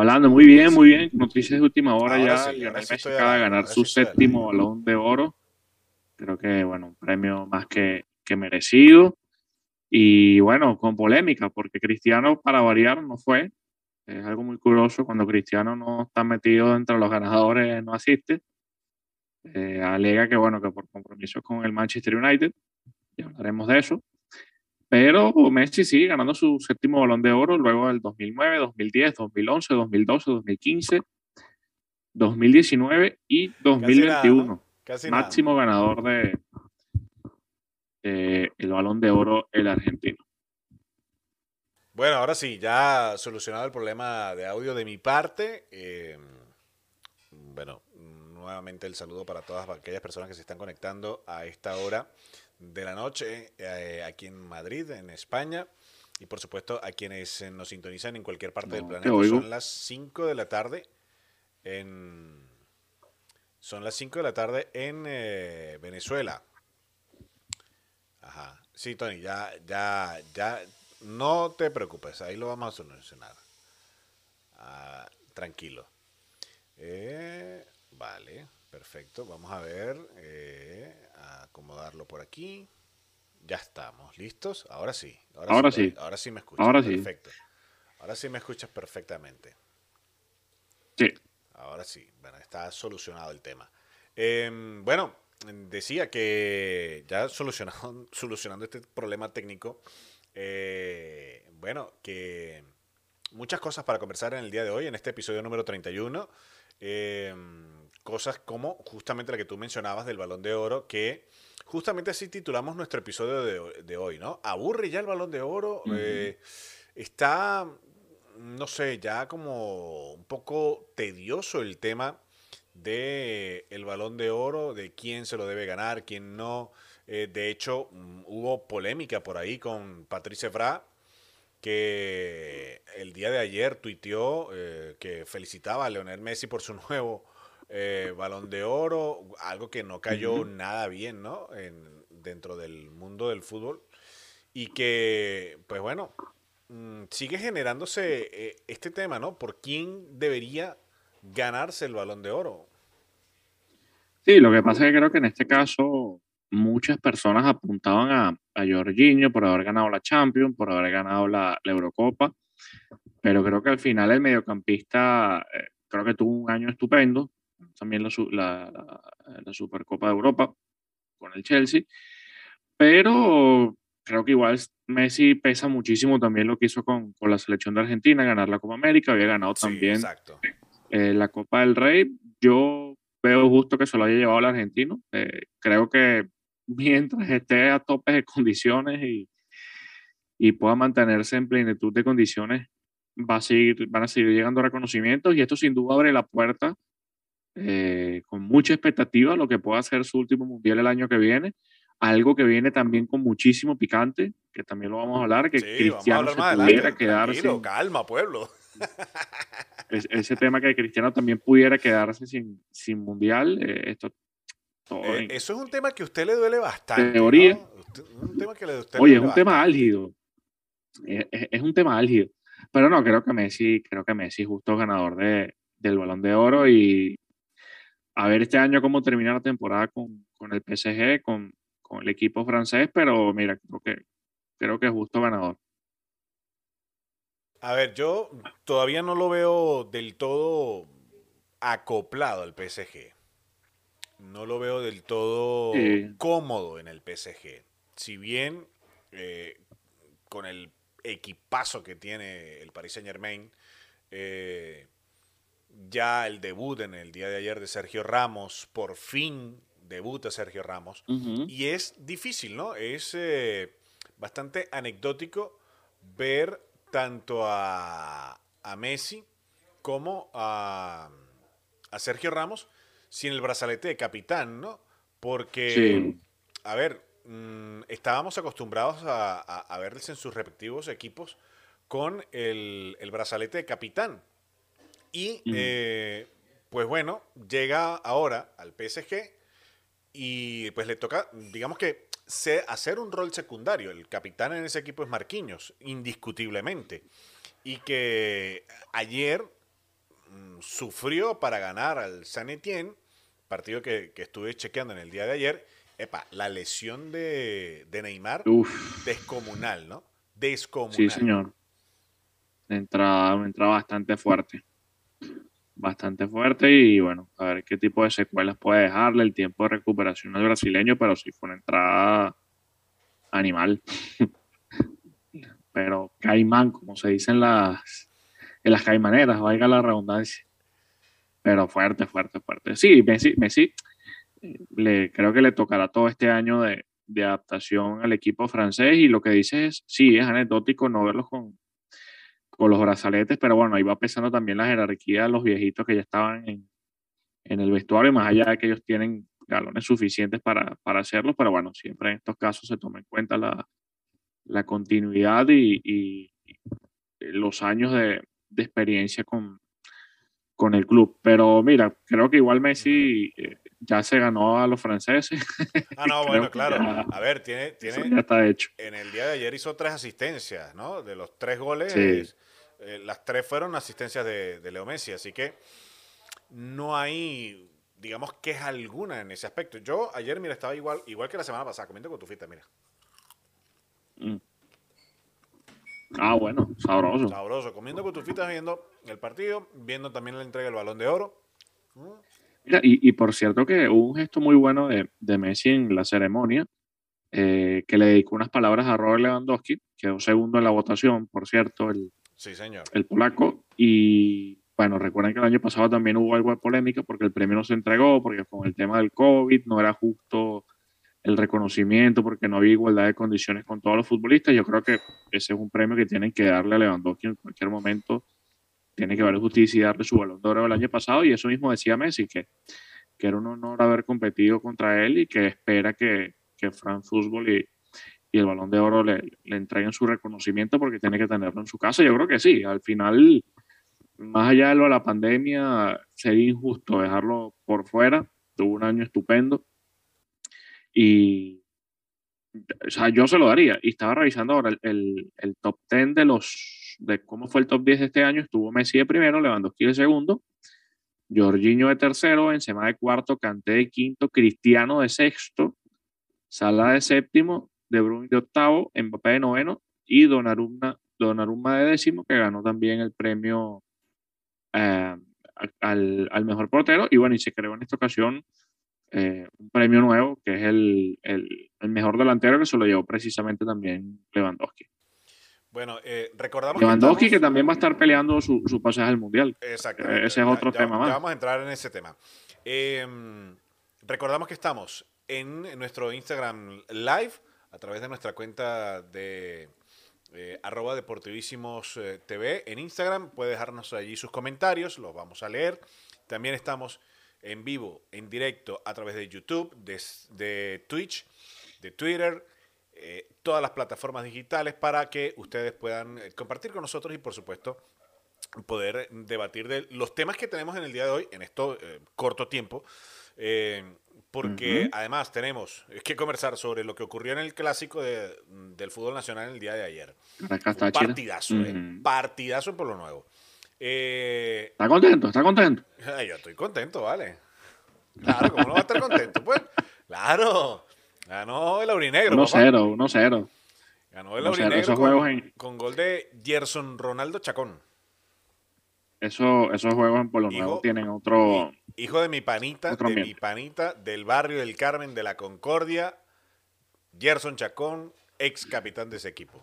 hablando muy bien, muy bien. Noticias de última hora ya. Lionel Messi acaba de ganar su séptimo balón de oro. Creo que, bueno, un premio más que, que merecido. Y bueno, con polémica, porque Cristiano, para variar, no fue. Es algo muy curioso cuando Cristiano no está metido entre los ganadores, no asiste. Eh, alega que, bueno, que por compromiso con el Manchester United, ya hablaremos de eso. Pero Messi sigue ganando su séptimo balón de oro luego del 2009, 2010, 2011, 2012, 2015, 2019 y 2021. Máximo ganador de, el balón de oro el argentino. Bueno, ahora sí, ya solucionado el problema de audio de mi parte. Eh, bueno, nuevamente el saludo para todas aquellas personas que se están conectando a esta hora de la noche eh, aquí en Madrid, en España. Y por supuesto a quienes nos sintonizan en cualquier parte del planeta. Son las 5 de la tarde en... Son las 5 de la tarde en eh, Venezuela. Ajá. Sí, Tony, ya, ya, ya, no te preocupes, ahí lo vamos a solucionar. Ah, tranquilo. Eh, vale, perfecto. Vamos a ver, eh, acomodarlo por aquí. Ya estamos, ¿listos? Ahora sí. Ahora, sí, Ahora sí me escuchas. Ahora perfecto. Ahora sí me escuchas perfectamente. Sí. Ahora sí. Bueno, está solucionado el tema. Em, bueno, decía que ya solucionando, solucionando este problema técnico, eh, bueno, que muchas cosas para conversar en el día de hoy, en este episodio número 31. Em, cosas como justamente la que tú mencionabas del balón de oro, que justamente así titulamos nuestro episodio de, hoy, ¿no? ¿Aburre ya el balón de oro? Eh, está, no sé, ya como un poco tedioso el tema de el balón de oro, de quién se lo debe ganar, quién no. Eh, de hecho, mm, hubo polémica por ahí con Patrice Evra, que el día de ayer tuiteó eh, que felicitaba a Leonel Messi por su nuevo eh, balón de oro, algo que no cayó nada bien, ¿no? En, dentro del mundo del fútbol. Y que, pues bueno, mm, sigue generándose este tema, ¿no? ¿Por quién debería ganarse el balón de oro. Sí, lo que pasa es que creo que en este caso muchas personas apuntaban a, a Jorginho por haber ganado la Champions, por haber ganado la, Eurocopa, pero creo que al final el mediocampista eh, creo que tuvo un año estupendo, también la, la, Supercopa de Europa con el Chelsea, pero creo que igual Messi pesa muchísimo también lo que hizo con, con la selección de Argentina, ganar la Copa América, había ganado también exacto. Eh, la Copa del Rey, yo veo justo que se lo haya llevado el argentino. Eh, creo que mientras esté a tope de condiciones y, y pueda mantenerse en plenitud de condiciones, va a seguir, van a seguir llegando reconocimientos y esto sin duda abre la puerta eh, con mucha expectativa lo que pueda ser su último mundial el año que viene. Algo que viene también con muchísimo picante, que también lo vamos a hablar, que Cristiano se pudiera quedar calma, pueblo ese tema que Cristiano también pudiera quedarse sin, sin mundial, eh, esto eh, eso es un tema que a usted le duele bastante. Teoría. Oye, es un tema álgido. Es, un tema álgido. Pero no, creo que Messi, creo que Messi es justo ganador de, del balón de oro y a ver este año cómo termina la temporada con, con el PSG, con, con, el equipo francés, pero mira, creo que, creo que es justo ganador. A ver, yo todavía no lo veo del todo acoplado al PSG. No lo veo del todo cómodo en el PSG. Si bien eh, con el equipazo que tiene el Paris Saint Germain, eh, ya el debut en el día de ayer de Sergio Ramos, por fin debuta Sergio Ramos, y es difícil, ¿no? Es eh, bastante anecdótico ver tanto a, Messi como a, Sergio Ramos sin el brazalete de capitán, ¿no? Porque, a ver, mm, estábamos acostumbrados a, verles en sus respectivos equipos con el, brazalete de capitán. Y, eh, pues bueno, llega ahora al PSG y pues le toca, digamos que hacer un rol secundario. El capitán en ese equipo es Marquinhos, indiscutiblemente. Y que ayer mm, sufrió para ganar al San Etienne, partido que, estuve chequeando en el día de ayer. Epa, la lesión de, Neymar, descomunal, ¿no? Descomunal. Sí, señor. Entra, entra bastante fuerte bastante fuerte y bueno, a ver qué tipo de secuelas puede dejarle el tiempo de recuperación al brasileño, pero sí fue una entrada animal. pero caimán, como se dice en las, en las caimaneras, valga la redundancia. Pero fuerte, fuerte, fuerte. Sí, Messi, Messi le, creo que le tocará todo este año de, de adaptación al equipo francés y lo que dice es, sí, es anecdótico no verlos con, con los brazaletes, pero bueno, ahí va pesando también la jerarquía de los viejitos que ya estaban en, el vestuario, más allá de que ellos tienen galones suficientes para, para hacerlo, pero bueno, siempre en estos casos se toma en cuenta la, continuidad y, los años de, experiencia con, con el club. Pero mira, creo que igual Messi eh, ya se ganó a los franceses. Ah, no, bueno, claro. a ver, tiene, tiene. Ya está hecho. En el día de ayer hizo tres asistencias, ¿no? De los tres goles, eh, las tres fueron asistencias de, Leo Messi, así que no hay, digamos, queja alguna en ese aspecto. Yo ayer, mira, estaba igual, igual que la semana pasada, comiendo con tu fita, mira. Mm. Ah, bueno, sabroso. Sabroso, comiendo con tu fita, viendo el partido, viendo también la entrega del balón de oro. Mm. Mira, y, por cierto que hubo un gesto muy bueno de, de Messi en la ceremonia, eh, que le dedicó unas palabras a Robert Lewandowski, quedó segundo en la votación, por cierto, el, Sí, señor. El polaco. Y bueno, recuerden que el año pasado también hubo algo de polémica porque el premio no se entregó, porque con el tema del COVID no era justo el reconocimiento, porque no había igualdad de condiciones con todos los futbolistas. Yo creo que ese es un premio que tienen que darle a Lewandowski en cualquier momento. Tiene que haber justicia y darle su balón de oro el año pasado. Y eso mismo decía Messi, que, que era un honor haber competido contra él y que espera que, que France Football y, y el balón de oro le, le entreguen su reconocimiento porque tiene que tenerlo en su casa. Yo creo que sí, al final, más allá de lo de la pandemia, sería injusto dejarlo por fuera. Tuvo un año estupendo y, o sea, yo se lo daría. Y estaba revisando ahora el, el, top 10 de los, de cómo fue el top 10 de este año. Estuvo Messi de primero, Lewandowski de segundo, Jorginho de tercero, Benzema de cuarto, Kanté de quinto, Cristiano de sexto, Sala de séptimo, de Bruyne de octavo, Mbappé de noveno y Donnarumma, Donnarumma de décimo, que ganó también el premio eh, al, mejor portero. Y bueno, y se creó en esta ocasión eh, un premio nuevo, que es el, mejor delantero, que se lo llevó precisamente también Lewandowski. Bueno, eh, recordamos Lewandowski que, también va a estar peleando su, pasaje al Mundial. Exacto. ese es otro tema más. vamos a entrar en ese tema. Em, recordamos que estamos en nuestro Instagram Live a través de nuestra cuenta de eh, arroba deportivísimos eh, TV en Instagram. Puede dejarnos allí sus comentarios, los vamos a leer. También estamos en vivo, en directo, a través de YouTube, de, Twitch, de Twitter, eh, todas las plataformas digitales para que ustedes puedan compartir con nosotros y, por supuesto, poder debatir de los temas que tenemos en el día de hoy, en esto corto tiempo porque además tenemos que conversar sobre lo que ocurrió en el clásico del fútbol nacional el día de ayer. partidazo, eh, partidazo por lo nuevo. Eh, ¿Está contento? ¿Está contento? Yo estoy contento, vale. Claro, ¿cómo no va a estar contento? Pues, claro. Ganó el Aurinegro. 1-0, 1-0. Ganó el Aurinegro con, con gol de Gerson Ronaldo Chacón. Eso, esos juegos en Polo Nuevo tienen otro. Hijo de mi panita, de mi panita, del barrio del Carmen de la Concordia, Gerson Chacón, ex capitán de ese equipo.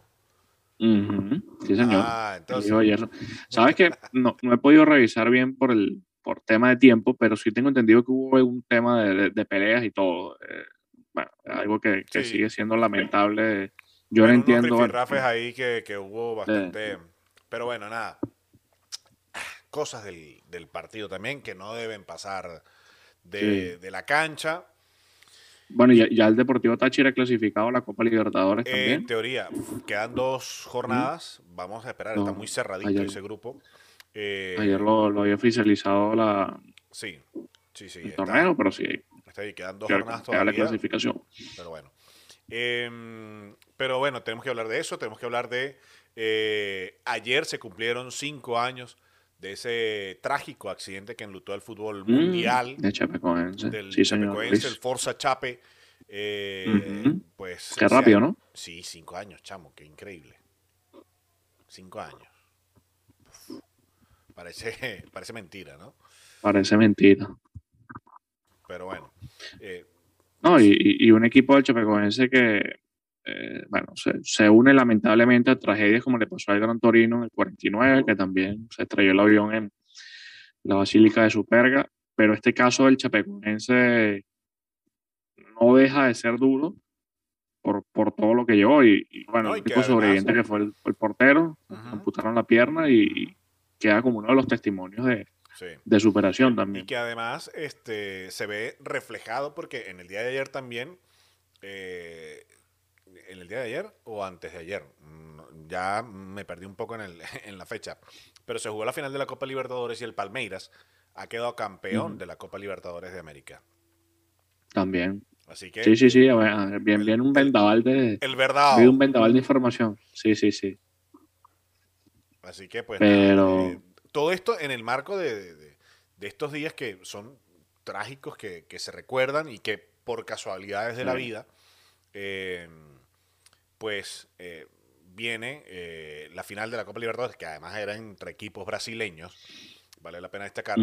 Sí, señor. Ah, entonces... Sabes que no, he podido revisar bien por el por tema de tiempo, pero sí tengo entendido que hubo un tema de, peleas y todo. Eh, bueno, algo que, sigue siendo lamentable. Yo no entiendo. Unos ahí que, que hubo bastante. Pero bueno, nada cosas del, partido también que no deben pasar de, la cancha. Bueno, ya, ya, el Deportivo Táchira clasificado a la Copa Libertadores también. En teoría, quedan dos jornadas. Vamos a esperar, está muy cerradito ese grupo. Eh, ayer lo, había oficializado la, sí, sí, sí, el torneo, pero sí. Está ahí, quedan dos jornadas todavía. la clasificación. Pero bueno. Em, pero bueno, tenemos que hablar de eso, tenemos que hablar de... Eh, ayer se cumplieron cinco años de ese trágico accidente que enlutó al fútbol Mm, mundial. de Chapecoense. Del Sí, Chapecoense, el. Forza Chape. eh. Pues. Qué rápido, ¿no? Sí, cinco años, chamo, qué increíble. Cinco años. Uf. Parece, parece mentira, ¿no? Parece mentira. Pero bueno. eh, No, y, y- un equipo del Chapecoense que, eh, bueno, se, se une lamentablemente a tragedias como le pasó al Gran Torino en el 49, que también se estrelló el avión en la Basílica de Superga, pero este caso del Chapecoense no deja de ser duro por, por todo lo que llevó y, y, bueno, No, y el además- sobreviviente que fue el, portero, amputaron la pierna y, y queda como uno de los testimonios de, sí. de superación Y también. que además este, se ve reflejado porque en el día de ayer también, eh, en el día de ayer o antes de ayer, ya me perdí un poco en, el- en la fecha, pero se jugó la final de la Copa Libertadores y el Palmeiras ha quedado campeón de la Copa Libertadores de América. También. Así que Sí, sí, sí, ver, bien, el- bien un vendaval de... el verdad. Un vendaval de información. Sí, sí, sí. Así que pues Pero- eh, todo esto en el marco de, de- de estos días que son trágicos, que, que se recuerdan y que por casualidades de la vida, eh, pues eh, viene eh, la final de la Copa Libertadores, que además era entre equipos brasileños, vale la pena destacar,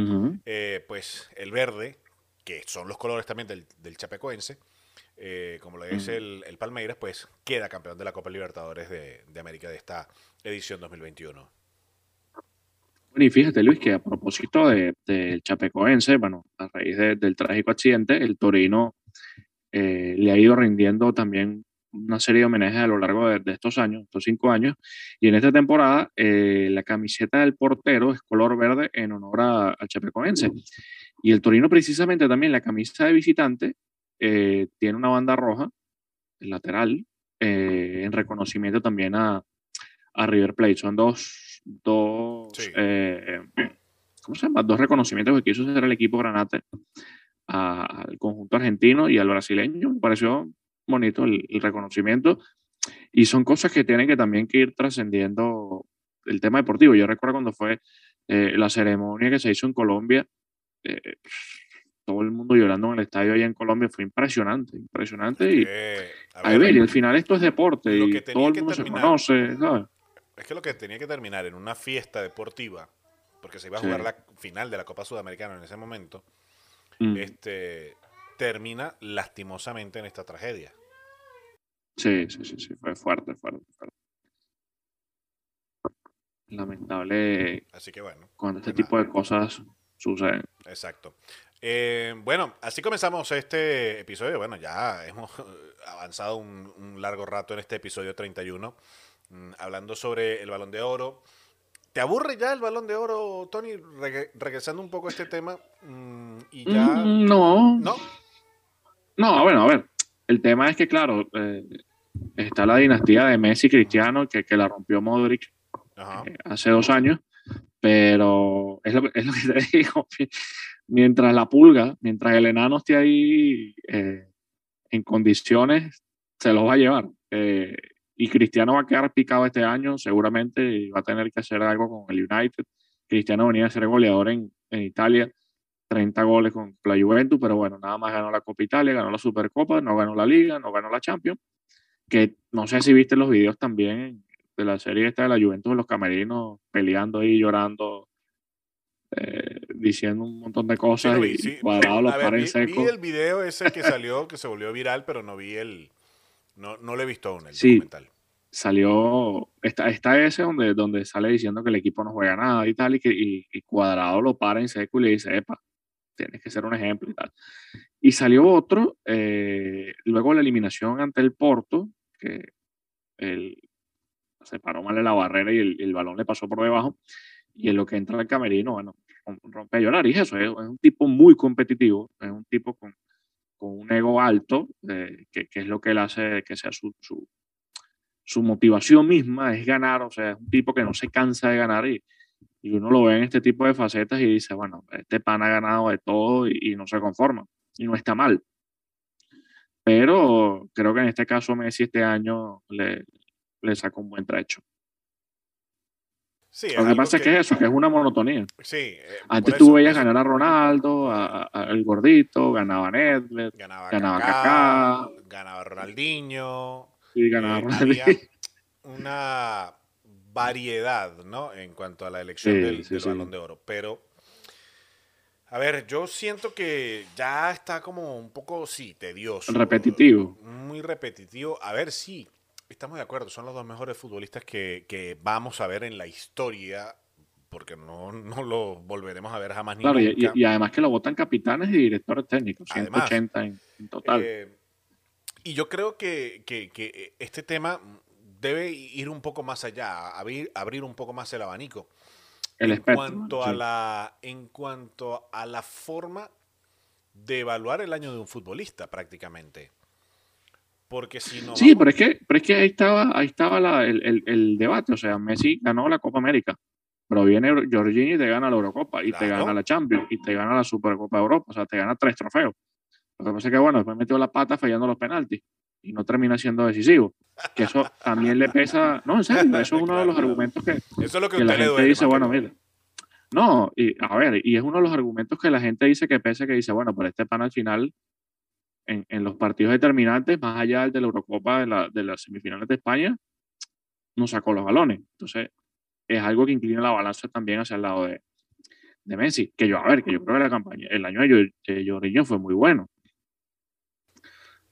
eh, pues el verde, que son los colores también del, del Chapecoense, eh, como lo es el, el Palmeiras, pues queda campeón de la Copa Libertadores de, de América de esta edición 2021. Y fíjate, Luis, que a propósito de- del Chapecoense, bueno, a raíz de- del trágico accidente, el Torino eh, le ha ido rindiendo también una serie de homenajes a lo largo de, de estos años, estos cinco años. Y en esta temporada, eh, la camiseta del portero es color verde en honor a- Chapecoense. Y el Torino, precisamente también, la camisa de visitante eh, tiene una banda roja, lateral, eh, en reconocimiento también a, a River Plate. Son dos, dos Sí. eh, ¿cómo se llama? Dos reconocimientos que quiso hacer el equipo Granate a- al conjunto argentino y al brasileño. Me pareció bonito el, el reconocimiento. Y son cosas que tienen que también que ir trascendiendo el tema deportivo. Yo recuerdo cuando fue eh, la ceremonia que se hizo en Colombia, eh, todo el mundo llorando en el estadio allá en Colombia, fue impresionante, impresionante. Y, a a ver, ver, y al final esto es deporte y todo el mundo terminar- se conoce, ¿sabes? Es que lo que tenía que terminar en una fiesta deportiva, porque se iba a Sí. jugar la final de la Copa Sudamericana en ese momento, Mm, este termina lastimosamente en esta tragedia. Sí, sí, sí, sí, fue fuerte, fuerte, fuerte. Lamentable Así que bueno, cuando este tipo de cosas suceden. exacto. Eh, bueno, así comenzamos este episodio. Bueno, ya hemos avanzado un, un largo rato en este episodio 31, mm, hablando sobre el balón de oro. ¿Te aburre ya el balón de oro, Tony? Reg- regresando un poco a este tema. mm, y ya. Mm, no, ¿No? no, bueno, a ver, el tema es que, claro, eh, está la dinastía de Messi Cristiano que, que la rompió Modric eh, hace dos años, pero es lo, que- es lo que te digo, mientras la pulga, mientras el enano esté ahí eh, en condiciones, se los va a llevar. Eh, y Cristiano va a quedar picado este año seguramente va a tener que hacer algo con el United. Cristiano venía a ser goleador en, en Italia, 30 goles con la Juventus, pero bueno, nada más ganó la Copa Italia, ganó la Supercopa, no ganó la Liga, no ganó la Champions. Que no sé si viste los videos también de la serie esta de la Juventus, los camerinos peleando ahí, llorando, eh, diciendo un montón de Sí, cosas lo vi, y sí. cuadrado los vi el video ese que salió, que se volvió viral, pero no vi el. No, no lo he visto aún, el Sí. documental. Salió, está, está ese donde, donde sale diciendo que el equipo no juega nada y tal, y que y, y cuadrado lo para en seco y le dice, epa, tienes que ser un ejemplo y tal. Y salió otro, eh, luego la eliminación ante el Porto, que el, se paró mal en la barrera y el, el balón le pasó por debajo, y en lo que entra al camerino, bueno, rompe a llorar. Y eso, es, es un tipo muy competitivo, es un tipo con, con un ego alto, que, es lo que él hace que sea su, motivación misma, es ganar, o sea, es un tipo que no se cansa de ganar y, y uno lo ve en este tipo de facetas y dice, bueno, este pan ha ganado de todo y, y no se conforma, y no está mal. Pero creo que en este caso Messi este año le, le sacó un buen trecho. Sí, Lo que pasa es que es eso, que es una monotonía. Sí, eh, Antes tú veías ganar a Ronaldo, al gordito, ganaba Nedved, ganaba, ganaba Kaká, Kaká. ganaba Ronaldinho, y ganaba eh, Ronaldinho. había una variedad, ¿no? En cuanto a la elección Sí, del, sí, del sí. balón de oro. Pero, a ver, yo siento que ya está como un poco, sí, tedioso. Repetitivo. Muy repetitivo. A ver, sí, estamos de acuerdo. Son los dos mejores futbolistas que, que vamos a ver en la historia. Porque no, no lo volveremos a ver jamás ni Claro, nunca. y- y además que lo votan capitanes y directores técnicos, Además, 180 en, en total. Eh, y yo creo que, que- que este tema debe ir un poco más allá, abrir, abrir un poco más el abanico. el en cuanto sí. a la en cuanto a la forma de evaluar el año de un futbolista prácticamente porque si no Sí, pero es que, pero es que ahí estaba, ahí estaba la- el, el- el debate. O sea, Messi ganó la Copa América, pero viene Jorginho y te gana la Eurocopa, y te gana la Champions, y te gana la Supercopa de Europa. O sea, te gana tres trofeos. Lo que pasa es que, bueno, después metió la pata fallando los penaltis y no termina siendo decisivo. Que eso también le pesa. No, en serio, eso es uno de los argumentos que, eso es lo que, que la usted le gente duele dice, bueno, mira. No, y a ver, y es uno de los argumentos que la gente dice que pese que dice, bueno, pero este pan al final, en, los partidos determinantes, más allá del de la Eurocopa, de, la, de las semifinales de España, no sacó los balones. Entonces, es algo que inclina la balanza también hacia el lado de, de Messi. Que yo, a ver, que yo creo que la campaña, el año de, Jor- de Jorginho fue muy bueno.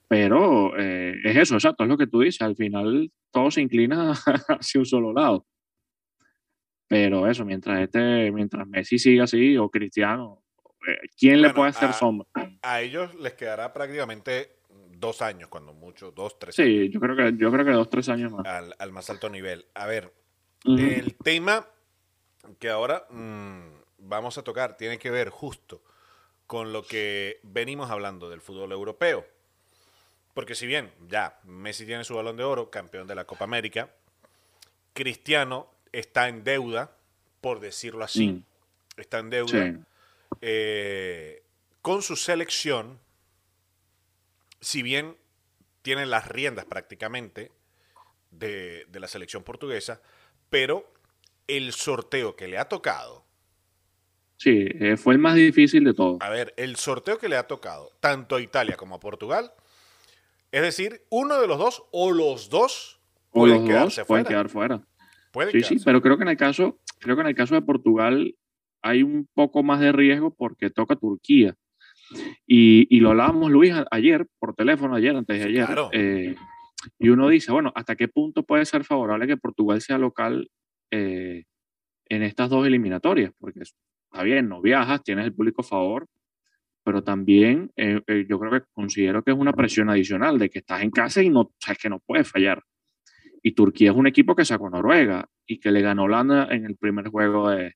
Pero eh, es eso, exacto, es lo que tú dices. Al final todo se inclina hacia un solo lado. Pero eso, mientras este, mientras Messi siga así, o Cristiano, ¿quién le puede hacer a- sombra? a ellos les quedará prácticamente dos años cuando mucho dos tres años, Sí, yo creo que, yo creo que dos, tres años más. al, al más alto nivel a ver. El tema que ahora mm, vamos a tocar tiene que ver justo con lo que venimos hablando del fútbol europeo. Porque si bien ya Messi tiene su balón de oro, campeón de la Copa América, Cristiano está en deuda, por decirlo así, Mm, está en deuda sí. Eh, con su selección, si bien tiene las riendas prácticamente de, de la selección portuguesa, pero el sorteo que le ha tocado, Sí, eh, fue el más difícil de todo. a ver, el sorteo que le ha tocado tanto a Italia como a Portugal, es decir, uno de los dos o los dos O pueden los dos quedarse pueden fuera. quedar fuera. Pueden Sí, sí, pero creo que en el caso, creo que en el caso de Portugal hay un poco más de riesgo porque toca Turquía. Y, y lo hablábamos, Luis, ayer, por teléfono, ayer, antes de ayer. claro. eh, y uno dice, bueno, ¿hasta qué punto puede ser favorable que Portugal sea local eh, en estas dos eliminatorias? Porque está bien, no viajas, tienes el público a favor, pero también eh, yo creo que considero que es una presión adicional de que estás en casa y no sabes que no puedes fallar. Y Turquía es un equipo que sacó a Noruega y que le ganó Holanda en el primer juego de,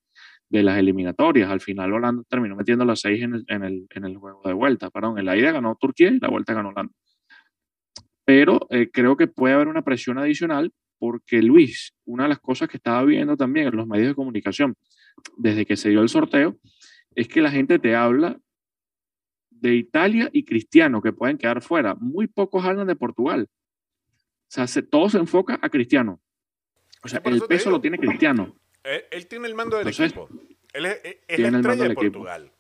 de las eliminatorias. Al final Holanda terminó metiendo las seis en el, en, el, en el juego de vuelta. Perdón, en la ida ganó Turquía y la vuelta ganó Holanda. Pero eh, creo que puede haber una presión adicional porque Luis, una de las cosas que estaba viendo también en los medios de comunicación desde que se dio el sorteo es que la gente te habla de Italia y Cristiano que pueden quedar fuera. Muy pocos hablan de Portugal. O sea, se- todo se enfoca a Cristiano. O sea, el peso lo tiene Cristiano. Él, él tiene el mando del Entonces, equipo. Él es, es- es tiene la el mando estrella de equipo. Portugal.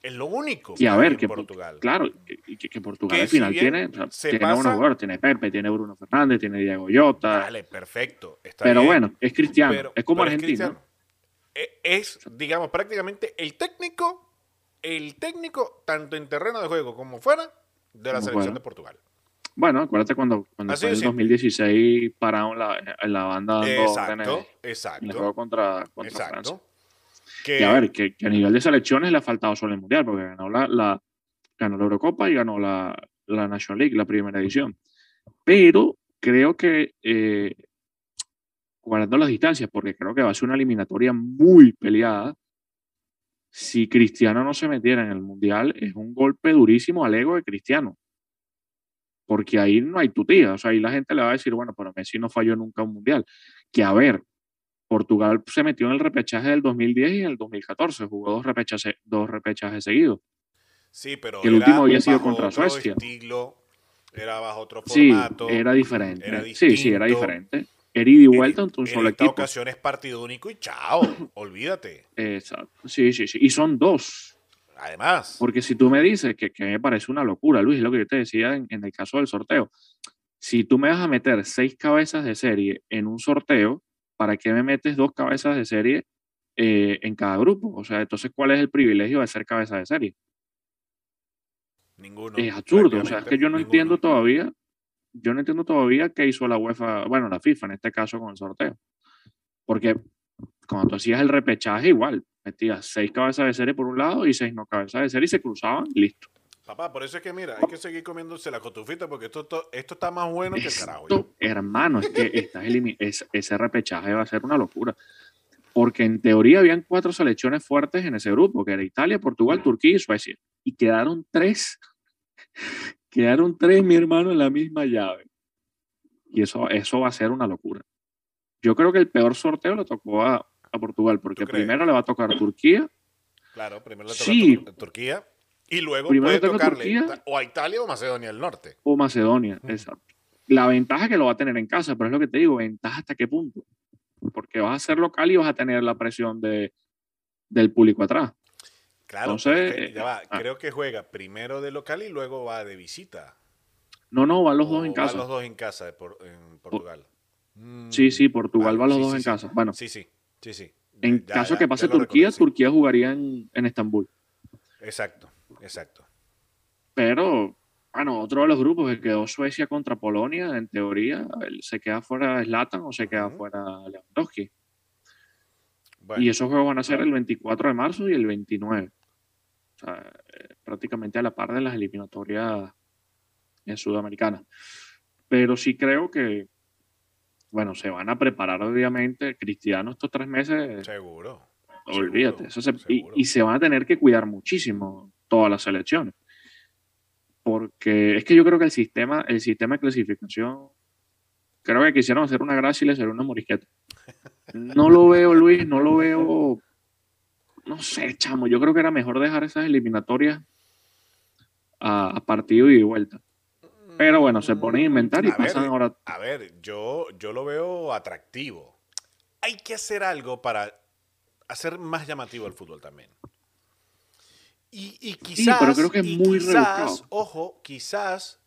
Es lo único Y a ver, que Portugal. Claro, que, que- Portugal Que al final tiene, o sea, se tiene pasa- buenos jugadores, tiene Pepe, tiene Bruno Fernández, tiene Diego Llota. Vale, perfecto. está pero bien, bueno, es Cristiano. pero- es como pero Argentina. Cristiano. E- Es, digamos, prácticamente el técnico, el técnico, tanto en terreno de juego como fuera, de la Como selección fuera. de Portugal. Bueno, acuérdate cuando, cuando fue en el simple. 2016 pararon la, en la banda dando órdenes Exacto, en el exacto, juego contra, contra Francia. exacto. Que, Y a ver, que, que a nivel de selecciones le ha faltado solo el Mundial, porque ganó la, la, ganó la Eurocopa y ganó la, la National League, la primera edición. Pero creo que, eh, guardando las distancias, porque creo que va a ser una eliminatoria muy peleada, si Cristiano no se metiera en el Mundial, es un golpe durísimo al ego de Cristiano. Porque ahí no hay tutía. O sea, ahí la gente le va a decir, bueno, pero Messi no falló nunca un Mundial. Que a ver, Portugal se metió en el repechaje del 2010 y en el 2014, jugó dos repechajes, dos repechajes seguidos. sí, pero el era último había sido bajo contra otro Suecia. estilo, era bajo otro Sí, formato. era diferente. era sí, sí, era diferente. Era ida y En- vuelta entre un en solo esta equipo. ocasión es partido único y chao, olvídate. Exacto. Sí, sí, sí. Y son dos. Además, Porque si tú me dices que, que me parece una locura, Luis, es lo que yo te decía en, en el caso del sorteo. Si tú me vas a meter seis cabezas de serie en un sorteo, ¿para qué me metes dos cabezas de serie eh, en cada grupo? O sea, entonces, ¿cuál es el privilegio de ser cabeza de serie? ninguno. Es absurdo. O sea, es que yo no ninguno. entiendo todavía, yo no entiendo todavía qué hizo la UEFA, bueno, la FIFA en este caso con el sorteo. Porque cuando tú hacías el repechaje, igual, metías seis cabezas de serie por un lado y seis no cabezas de serie y se cruzaban y listo. Papá, por eso es que mira, hay que seguir comiéndose la cotufita porque esto, to- esto está más bueno que el carajo. Esto, hermano, es que estás es- ese repechaje va a ser una locura. Porque en teoría habían cuatro selecciones fuertes en ese grupo, que era Italia, Portugal, Turquía y Suecia. Y quedaron tres. quedaron tres, mi hermano, en la misma llave. Y eso, eso va a ser una locura. Yo creo que el peor sorteo le tocó a, a Portugal, porque primero le va a tocar Turquía. Claro, primero le toca Sí. a Tur- Turquía y luego Primero puede tocarle Turquía. o a Italia o Macedonia del Norte. o Macedonia, Ujú. exacto. La ventaja es que lo va a tener en casa, pero es lo que te digo, ventaja hasta qué punto. Porque vas a ser local y vas a tener la presión de, del público atrás. Claro, Entonces, ya va, ah. creo que juega primero de local y luego va de visita. No, no, van los O dos en van casa. los dos en casa de Por- en Portugal. Mm, Sí, sí, Portugal vale, va los sí, dos sí, en sí. casa. Bueno, Sí, sí, sí, sí. en Ya, caso ya, que pase Turquía, sí. Turquía jugaría en, en Estambul. Exacto, exacto. Pero, bueno, otro de los grupos que quedó Suecia contra Polonia, en teoría, se queda fuera Zlatan o se queda fuera Lewandowski. Bueno, Y esos juegos van a ser el 24 de marzo y el 29. O sea, eh, prácticamente a la par de las eliminatorias en Sudamericana. Pero sí creo que, bueno, se van a preparar obviamente. Cristiano estos tres meses, seguro. olvídate. seguro, eso se- y, se van a tener que cuidar muchísimo todas las selecciones. Porque es que yo creo que el sistema, el sistema de clasificación, creo que quisieron hacer una gracia y le hicieron una morisqueta. No lo veo, Luis, no lo veo. No sé, chamo. Yo creo que era mejor dejar esas eliminatorias a, a partido y de vuelta. Pero bueno, se ponen a inventar y A ver, pasan ahora. A ver, yo, yo lo veo atractivo. Hay que hacer algo para hacer más llamativo el fútbol también. Y, y quizás, pero creo que es muy quizás, rebuscado. ojo, quizás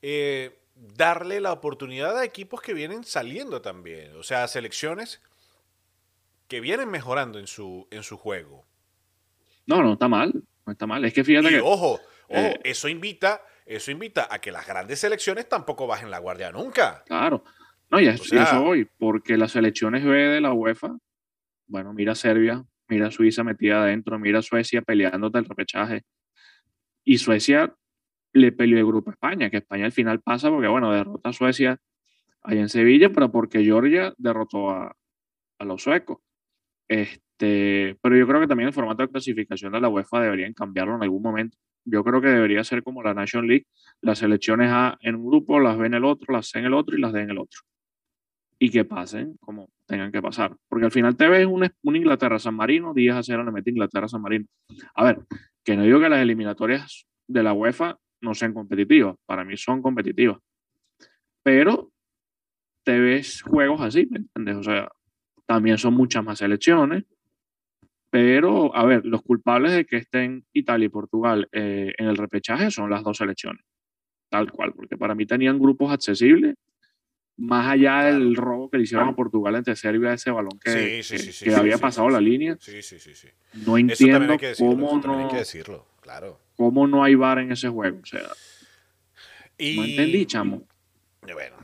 eh, darle la oportunidad a equipos que vienen saliendo también. O sea, selecciones que vienen mejorando en su, en su juego. No, no está mal. No está mal. Es que fíjate Y que. ojo, ojo, eh, eso invita, eso invita a que las grandes selecciones tampoco bajen la guardia nunca. Claro. No, y a eso, O sea- y a eso voy, porque las selecciones B de la UEFA, bueno, mira Serbia, mira Suiza metida adentro, mira Suecia peleándote el repechaje. Y Suecia le peleó el grupo a España, que España al final pasa porque, bueno, derrota a Suecia allá en Sevilla, pero porque Georgia derrotó a, a los suecos. Este, pero yo creo que también el formato de clasificación de la UEFA deberían cambiarlo en algún momento. Yo creo que debería ser como la Nation League, las selecciones A en un grupo, las B en el otro, las C en el otro y las D en el otro. Y que pasen como tengan que pasar. Porque al final te ves un, un Inglaterra-San Marino, 10 a 0 le mete Inglaterra-San Marino. A ver, que no digo que las eliminatorias de la UEFA no sean competitivas, para mí son competitivas. Pero te ves juegos así, ¿me entiendes? O sea, también son muchas más selecciones. Pero, a ver, los culpables de que estén Italia y Portugal eh, en el repechaje son las dos selecciones. Tal cual, porque para mí tenían grupos accesibles, más allá del robo que le hicieron a Portugal entre Serbia, ese balón que, Sí, sí, que- sí, sí, que sí, había pasado la línea. Sí, sí, sí, sí. No Eso entiendo que decirlo. cómo, eso también hay no, que decirlo, claro. cómo no hay VAR en ese juego. O sea, Y, no entendí, chamo. y Bueno,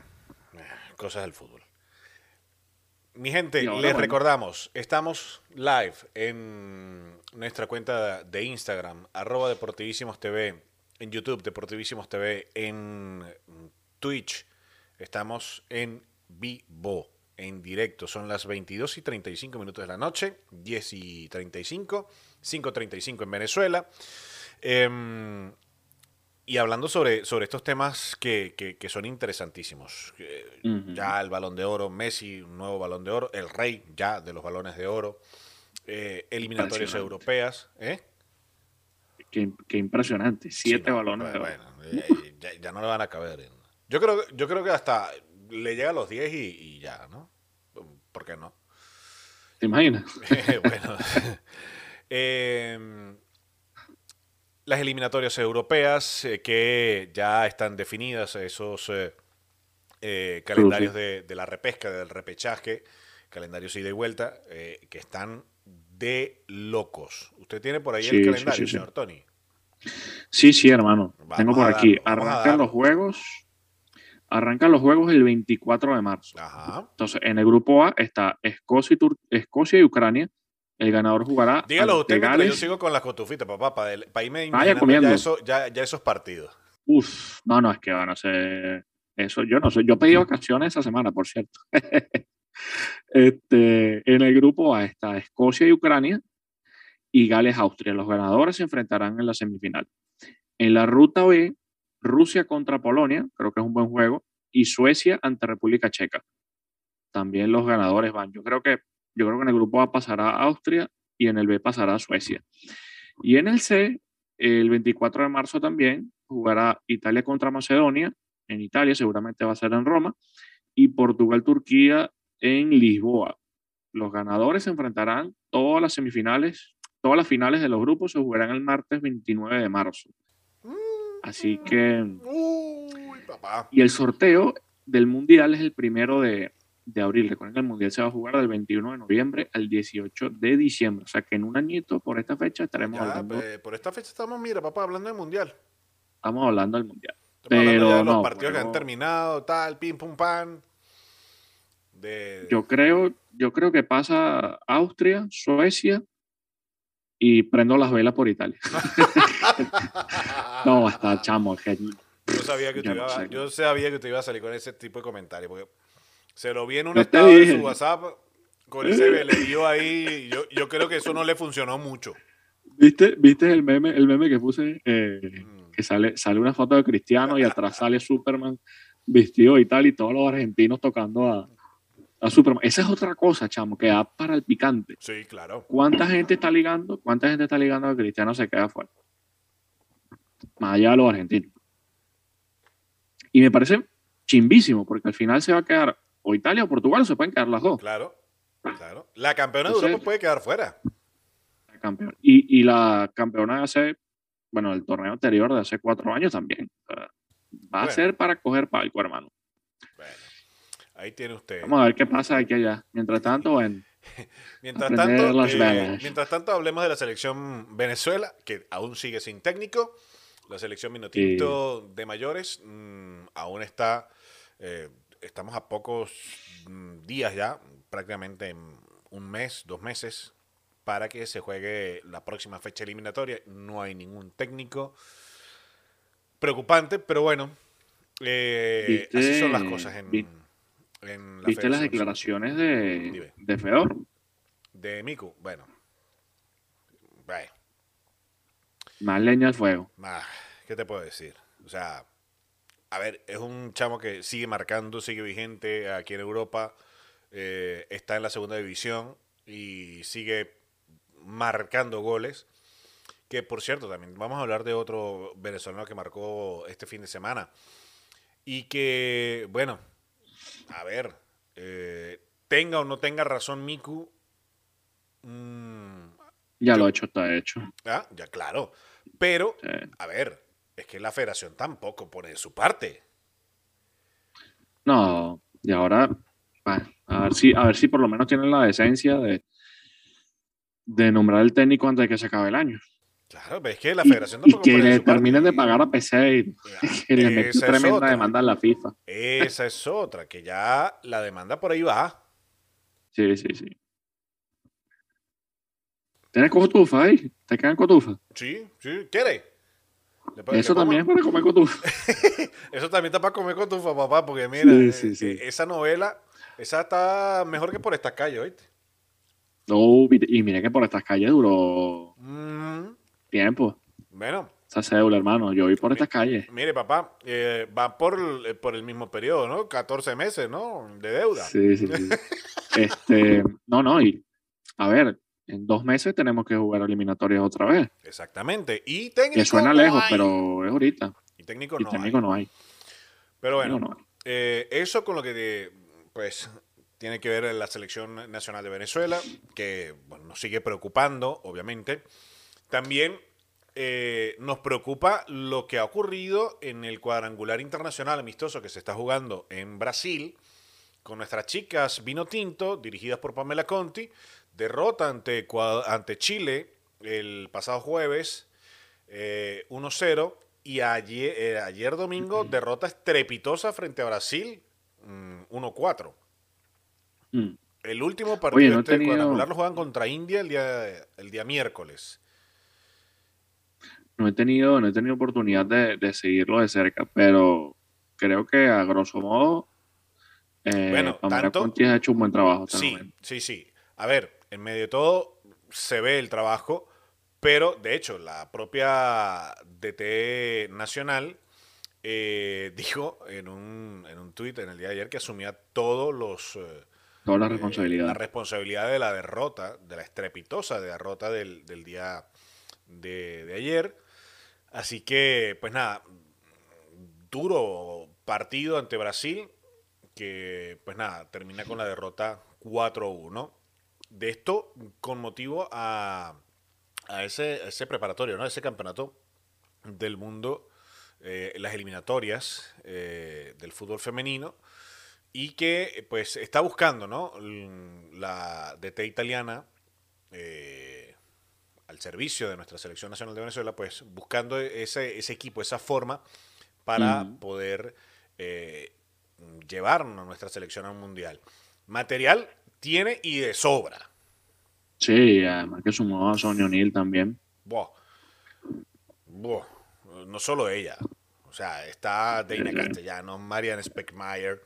eh, cosas del fútbol. Mi gente, les recordamos, estamos live en nuestra cuenta de Instagram, arroba Deportivísimos TV, en YouTube, Deportivísimos TV, en Twitch, estamos en vivo, en directo, son las 22 y 35 minutos de la noche, 10 y 35, 5.35 en Venezuela. Em, y hablando sobre, sobre estos temas que, que- que son interesantísimos. Eh. Ya el balón de oro, Messi, un nuevo balón de oro, el rey ya de los balones de oro, eh, eliminatorias europeas. ¿eh? qué, qué impresionante. Siete Sí, no, balones de oro. bueno, eh, ya, ya no le van a caber. Yo creo, yo creo que hasta le llega a los 10 y, y ya, ¿no? ¿Por qué no? ¿Te imaginas? bueno. Em, las eliminatorias europeas eh, que ya están definidas, esos eh, eh, calendarios de, de la repesca, del repechaje, calendarios ida y vuelta, eh, que están de locos. ¿Usted tiene por ahí Sí, el calendario, señor Tony? Sí, sí, hermano. Vamos Tengo por aquí. Arrancan los juegos. Arrancan los juegos el 24 de marzo. Ajá. Entonces, en el grupo A está Escocia y, Tur- Escocia y Ucrania. El ganador jugará Dígalo usted mientras yo Gales. sigo con las cotufitas, papá, para, el- para irme Vaya imaginando comiendo. ya, eso- ya- ya esos partidos. Uf, no, no, es que van a ser eso. Yo no sé. Yo pedí vacaciones esa semana, por cierto. este, en el grupo A está Escocia y Ucrania y Gales, Austria. Los ganadores se enfrentarán en la semifinal. En la ruta B, Rusia contra Polonia, creo que es un buen juego, y Suecia ante República Checa. También los ganadores van. Yo creo que, yo creo que en el grupo A pasará Austria y en el B pasará Suecia. Y en el C, el 24 de marzo también jugará Italia contra Macedonia, en Italia, seguramente va a ser en Roma, y Portugal-Turquía en Lisboa. Los ganadores se enfrentarán todas las semifinales, todas las finales de los grupos se jugarán el martes 29 de marzo. Así que, Uy, papá. y el sorteo del Mundial es el primero de, de abril. Recuerden que el Mundial se va a jugar del 21 de noviembre al 18 de diciembre. O sea que en un añito, por esta fecha, estaremos Ya, hablando, por esta fecha estamos, mira, papá, hablando del mundial. estamos hablando del Mundial. Estamos hablando Pero ya de los no, partidos que han terminado, tal, pim, pum, pan. De... Yo creo, yo creo que pasa Austria, Suecia y prendo las velas por Italia. No, hasta chamo, es que Yo sabía que no iba, sé. yo sabía que usted iba a salir con ese tipo de comentarios, porque se lo vi en un estado de su WhatsApp con ese velerío ahí. Yo, yo creo que eso no le funcionó mucho. ¿Viste, viste el meme, el meme que puse, eh, Mm. que sale, sale una foto de Cristiano y atrás sale Superman vestido y tal, y todos los argentinos tocando a, a Superman. Esa es otra cosa, chamo, que da para el picante. Sí, claro. ¿Cuánta gente está ligando? ¿Cuánta gente está ligando a que Cristiano se queda fuera? Más allá de los argentinos. Y me parece chimbísimo, porque al final se va a quedar o Italia o Portugal, o se pueden quedar las dos. Claro, claro. La campeona de Entonces- Europa puede quedar fuera. campeón. Y, y la campeona de hace, bueno, el torneo anterior de hace cuatro años también. O sea, va Bueno. a ser para coger palco, hermano. Bueno, ahí tiene usted. Vamos a ver qué pasa aquí allá. Mientras tanto, bueno, Mientras tanto, eh, mientras tanto, hablemos de la selección Venezuela, que aún sigue sin técnico. La selección Minotinto de mayores mm, aún está. eh, estamos a pocos mm, días ya, prácticamente en un mes, dos meses, para que se juegue la próxima fecha eliminatoria. No hay ningún técnico. Preocupante, pero bueno. eh, ¿Viste- así son las cosas en, vi- en la ¿viste las declaraciones de, de Fedor? de Miku. Bueno. Más leña al fuego. ¿Qué te puedo decir? O sea, a ver, es un chamo que sigue marcando, sigue vigente aquí en Europa, eh, está en la segunda división y sigue marcando goles. Que por cierto, también vamos a hablar de otro venezolano que marcó este fin de semana. Y que, bueno, a ver, eh, tenga o no tenga razón Miku, mm, Ya Yo- lo hecho está hecho. ah, ya claro. Pero Sí. a ver, es que la federación tampoco pone de su parte. No, y ahora, bueno, a ver si, a ver si por lo menos tienen la decencia de, de nombrar el técnico antes de que se acabe el año. Claro, pero es que la Y, federación y tampoco que pone de le terminen de pagar a PC y que le metió esa es tremenda otra. demanda a la FIFA. Esa es otra, que ya la demanda por ahí va. Sí, sí, sí. ¿Tienes cotufa ahí? ¿Te quedan cotufa? Sí, sí, ¿quiere? Eso también es para comer cotufa. Eso también está para comer con tu papá, porque mira, Sí, eh, sí, sí. eh, esa novela, esa está mejor que por esta calle, ¿oíste? No, y mira que por estas calles duró Mm, tiempo. bueno, Esa cédula, hermano. Yo vi por estas calles. mire, papá, eh, va por, el- por el mismo periodo, ¿no? 14 meses, ¿no? De deuda. Sí, sí, sí. este, no, no, y a ver, en dos meses tenemos que jugar eliminatorias otra vez. Exactamente. Y técnico Que suena no lejos, hay. pero es ahorita. Y técnico Y no técnico hay. no hay. Pero bueno, No, no hay. eh, eso con lo que de- pues tiene que ver la selección nacional de Venezuela, que bueno, nos sigue preocupando, obviamente. También eh, nos preocupa lo que ha ocurrido en el cuadrangular internacional amistoso que se está jugando en Brasil con nuestras chicas Vino Tinto, dirigidas por Pamela Conti, derrota ante, ante Chile el pasado jueves eh, 1-0 y ayer, eh, ayer domingo derrota estrepitosa frente a Brasil mm, 1-4. Mm. El último partido no he este tenido- cuadrangular lo juegan contra India el día, el día miércoles. No he tenido, no he tenido oportunidad de, de seguirlo de cerca, pero creo que a grosso modo, eh, Bueno, Pamela tanto- Conti ha hecho un buen trabajo. Sí, sí, sí. A ver, en medio de todo se ve el trabajo, pero de hecho la propia DT Nacional eh, dijo en un, en un tuit en el día de ayer que asumía todos los... eh, Toda la eh, responsabilidad. la responsabilidad de la derrota, de la estrepitosa derrota del, del día de, de ayer. Así que, pues nada, duro partido ante Brasil, que pues nada, termina con la derrota 4-1. De esto con motivo a, a ese, a ese preparatorio, ¿no? Ese campeonato del mundo, eh, las eliminatorias eh, del fútbol femenino y que pues está buscando, ¿no? L- La DT italiana eh, al servicio de nuestra selección nacional de Venezuela, pues buscando ese, ese equipo, esa forma para poder llevarnos a nuestra selección a un mundial. Material tiene y de sobra. Sí, además que sumó a Sonia O'Neill también. Buah. Buah. No solo ella. O sea, está Sí. Castellanos, Marian Speckmeyer,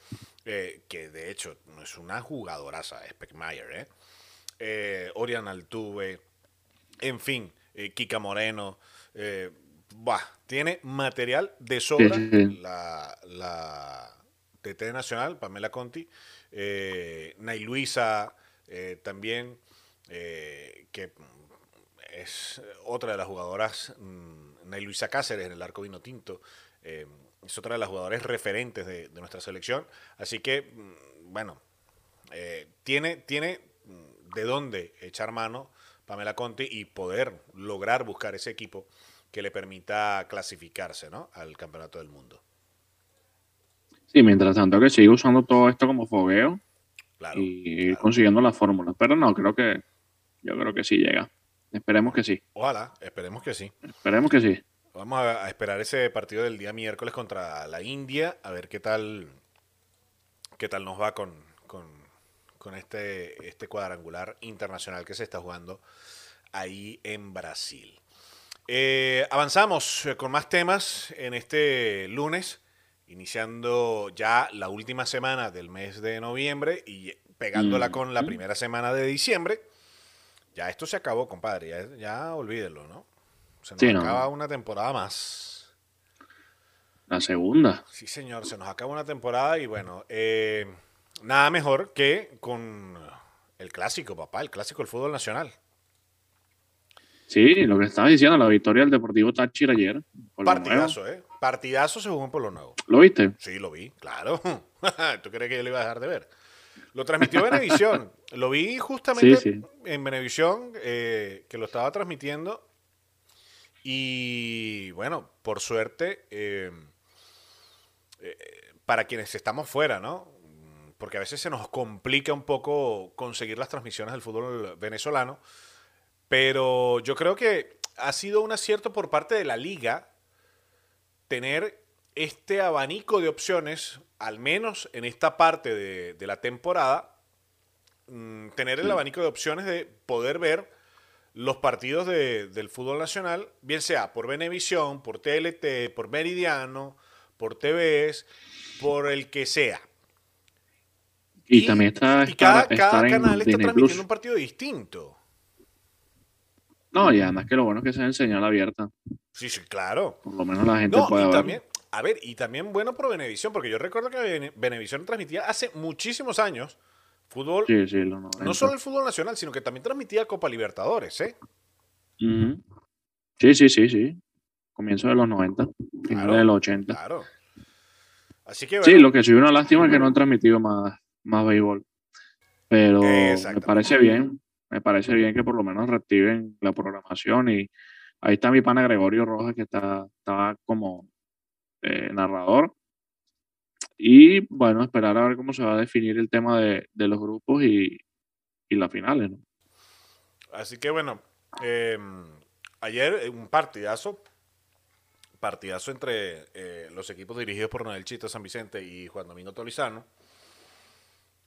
eh, que de hecho no es una jugadoraza, Speckmeyer, ¿eh? Eh, Oriana Altuve, en fin, eh, Kika Moreno. eh, buah, tiene material de sobra Sí, sí, sí. la, la TT Nacional, Pamela Conti, eh, Nay Luisa eh, también, eh, que es otra de las jugadoras, mm, Nay Luisa Cáceres en el arco vino tinto, eh, es otra de las jugadoras referentes de, nuestra selección. Así que, mm, bueno, tiene, tiene mm, de dónde echar mano Pamela Conti y poder lograr buscar ese equipo que le permita clasificarse ¿no? al Campeonato del Mundo. Sí, mientras tanto que sigue usando todo esto como fogueo Claro. y ir claro. consiguiendo la fórmula. Pero no, creo que, yo creo que sí llega. Esperemos que sí. Ojalá, esperemos que sí. Esperemos que sí. Vamos a, a esperar ese partido del día miércoles contra la India, a ver qué tal, qué tal nos va con, con, con este, este cuadrangular internacional que se está jugando ahí en Brasil. Eh, avanzamos con más temas en este lunes, iniciando ya la última semana del mes de noviembre y pegándola Mm. con la primera semana de diciembre. Ya esto se acabó, compadre, ya, ya olvídelo, ¿no? Se nos Sí, no. acaba una temporada más. La segunda. Sí, señor, se nos acaba una temporada y bueno, eh, nada mejor que con el clásico, papá, el clásico del fútbol nacional. Sí, lo que estaba diciendo, la victoria del Deportivo Táchira ayer. Partidazo, ¿eh? Partidazo se jugó en Polo Nuevo. ¿Lo viste? Sí, lo vi, claro. ¿Tú crees que yo lo iba a dejar de ver? Lo transmitió Venevisión. Lo vi justamente Sí, sí. en Venevisión, eh, que lo estaba transmitiendo. Y bueno, por suerte, eh, eh, para quienes estamos fuera, ¿no? Porque a veces se nos complica un poco conseguir las transmisiones del fútbol venezolano. Pero yo creo que ha sido un acierto por parte de la liga tener este abanico de opciones, al menos en esta parte de, de la temporada, mm, tener el abanico de opciones de poder ver los partidos de- del fútbol nacional, bien sea por Venevisión, por TLT, por Meridiano, por TVS, por el que sea. Y, también está y cada, estar- cada estar en canal está transmitiendo Plus. un partido distinto. No, y además que lo bueno es que sea en señal abierta. Sí, sí, claro. Por lo menos la gente No, puede y también, a ver, y también bueno por Venevisión, porque yo recuerdo que Bene- Venevisión transmitía hace muchísimos años fútbol, Sí, sí, 90. no solo el fútbol nacional, sino que también transmitía Copa Libertadores, ¿eh? Sí, sí, sí, sí. comienzo de los 90, finales Claro, de los 80. Claro. Así que Sí, lo que sí una lástima es que no han transmitido más, más béisbol. Pero me parece bien, me parece bien que por lo menos reactiven la programación y ahí está mi pana Gregorio Rojas que está, estaba como eh, narrador. Y bueno, esperar a ver cómo se va a definir el tema de, los grupos y, las finales, ¿no? Así que bueno, eh, ayer eh, un partidazo, partidazo entre eh, los equipos dirigidos por Noel Chito San Vicente y Juan Domingo Tolizano.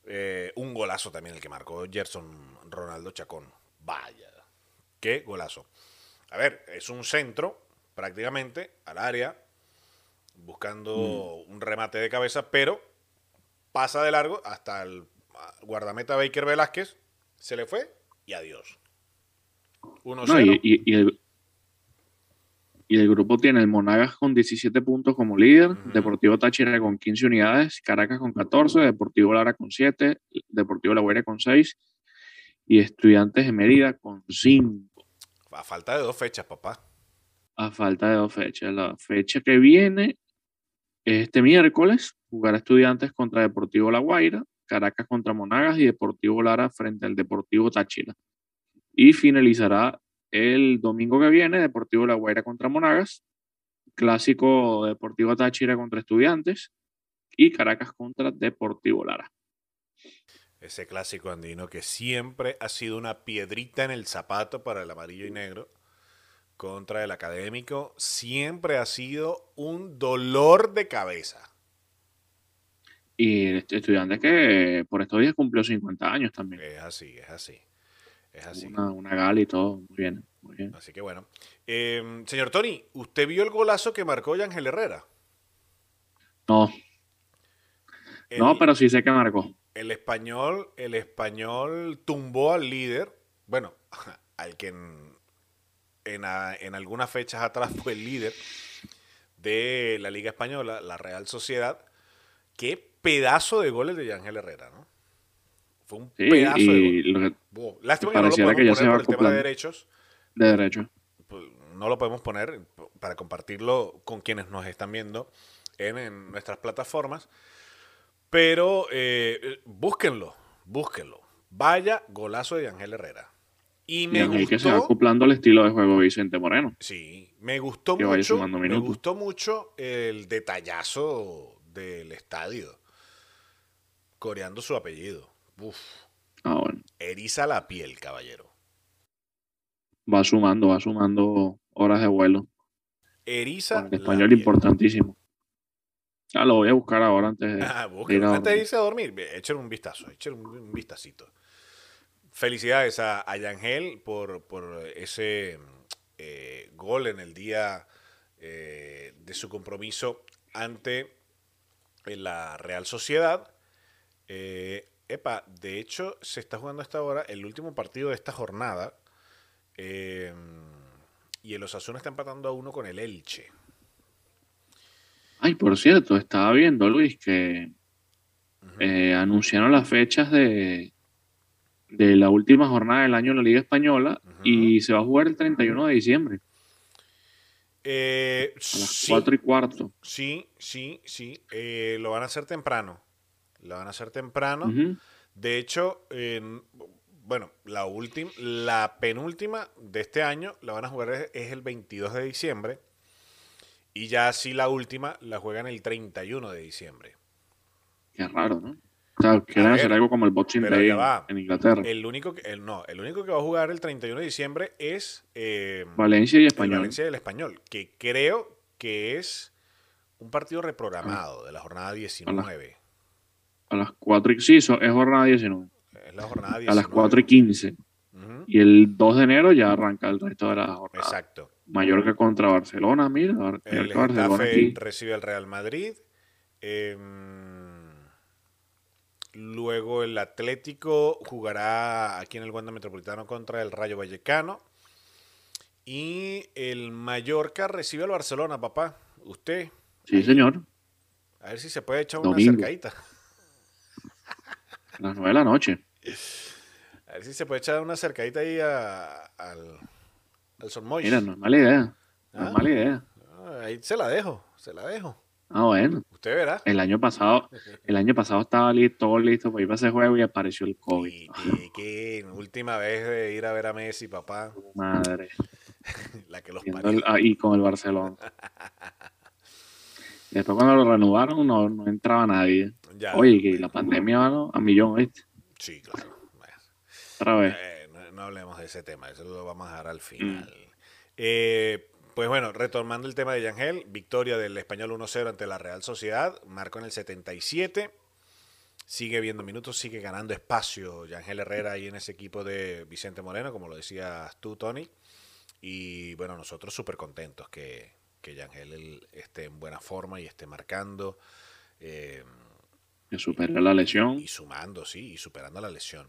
Eh, un golazo también el que marcó Gerson Ronaldo Chacón. Vaya, qué golazo. A ver, es un centro prácticamente al área, buscando un remate de cabeza, pero pasa de largo hasta el guardameta Baker Velázquez, se le fue y adiós. 1-0. No, y, y- y el, y el grupo tiene el Monagas con 17 puntos como líder. Deportivo Táchira con 15 unidades, Caracas con 14, Deportivo Lara con 7, Deportivo La Guaira con 6 y Estudiantes de Mérida con 5, A falta de dos fechas, papá. a falta de dos fechas. La fecha que viene es este miércoles, jugará Estudiantes contra Deportivo La Guaira, Caracas contra Monagas y Deportivo Lara frente al Deportivo Táchira. Y finalizará el domingo que viene, Deportivo La Guaira contra Monagas, clásico Deportivo Táchira contra Estudiantes y Caracas contra Deportivo Lara. Ese clásico andino que siempre ha sido una piedrita en el zapato para el amarillo y negro contra el académico, siempre ha sido un dolor de cabeza. Y este Estudiantes que por estos días cumplió 50 años también. Es así, es así. Es así. Una, una gala y todo. Muy bien, muy bien. Así que bueno. Eh, señor Tony, ¿usted vio el golazo que marcó Yángel Herrera? No, El, no, pero sí sé que marcó. El español, el español tumbó al líder, bueno, al que en, en, a- en algunas fechas atrás fue el líder de la Liga Española, la Real Sociedad. Qué pedazo de goles de Yángel Herrera, ¿no? Fue un Sí, pedazo de y gol. lo que- Wow. Lástima que no lo podemos que poner por el tema de derechos. de derecho. pues, no lo podemos poner para compartirlo con quienes nos están viendo en, en nuestras plataformas. Pero eh, búsquenlo, búsquenlo. Vaya golazo de Ángel Herrera. Y Y me Ángel que se va gustó, acoplando al estilo de juego Vicente Moreno. sí, me gustó que mucho, me gustó mucho el detallazo del estadio, coreando su apellido. Uf, Ah, bueno. eriza la piel, caballero. Va sumando, va sumando horas de vuelo. Eriza Con el la español piel. importantísimo. Ah, lo voy a buscar ahora antes de. Ah, ir a Antes de irse a dormir, echen un vistazo, echen un, un vistacito. Felicidades a, a Yangel por, por ese eh, gol en el día eh, de su compromiso ante eh, la Real Sociedad. Eh, epa, de hecho, se está jugando a esta hora el último partido de esta jornada. y el Osasuna está empatando a uno con el Elche. Ay, por cierto, estaba viendo, Luis, que eh, anunciaron las fechas de, de la última jornada del año en la Liga Española y se va a jugar el 31 de diciembre Eh, a las sí. 4 y cuarto. Sí, sí, sí. Eh, lo van a hacer temprano. Lo van a hacer temprano. De hecho, en- bueno, la última, la penúltima de este año la van a jugar es, es el 22 de diciembre. Y ya sí la última la juegan el 31 de diciembre. Qué raro, ¿no? O sea, quieren hacer algo como el Boxing Day en, Inglaterra. El único que, el, no, el único que va a jugar el 31 de diciembre es eh, Valencia y el Español. Valencia del Español, que creo que es un partido reprogramado de la jornada 19. A las 4 y sí, so- es jornada 19. Es la jornada 19. A las 4 y 15. Ujú, Y el 2 de enero ya arranca el resto de la jornada. Exacto. Mallorca contra Barcelona, mira. Bar- El Barcelona Getafe aquí. recibe al Real Madrid. Em, luego el Atlético jugará aquí en el Wanda Metropolitano contra el Rayo Vallecano. Y el Mallorca recibe al Barcelona, papá. Usted, Sí, señor. a ver si se puede echar una cercadita. A las 9 de la noche. A ver si se puede echar una cercadita ahí a- al, al Son Moix. Mira, no es mala idea. No ¿Ah? es mala idea. ahí se la dejo, se la dejo. Ah, bueno. Usted verá. El año pasado, el año pasado estaba listo, todo listo para ir para ese juego y apareció el COVID. Y, y que última vez de ir a ver a Messi, papá. Madre. La que los el- ah, y con el Barcelona. Después cuando lo renovaron no, no entraba nadie. Ya. Oye, que la pandemia va ¿no? a millón, ¿viste? Sí, claro. Otra vez. Eh, no, hablemos de ese tema, eso lo vamos a dejar al final. Eh, pues bueno, retomando el tema de Yangel, victoria del español 1-0 ante la Real Sociedad, marcó en el 77. Sigue viendo minutos, sigue ganando espacio Yangel Herrera ahí en ese equipo de Vicente Moreno, como lo decías tú, Tony. Y bueno, nosotros súper contentos que, que Yangel esté en buena forma y esté marcando. eh, Que la lesión. y sumando, sí, y superando la lesión.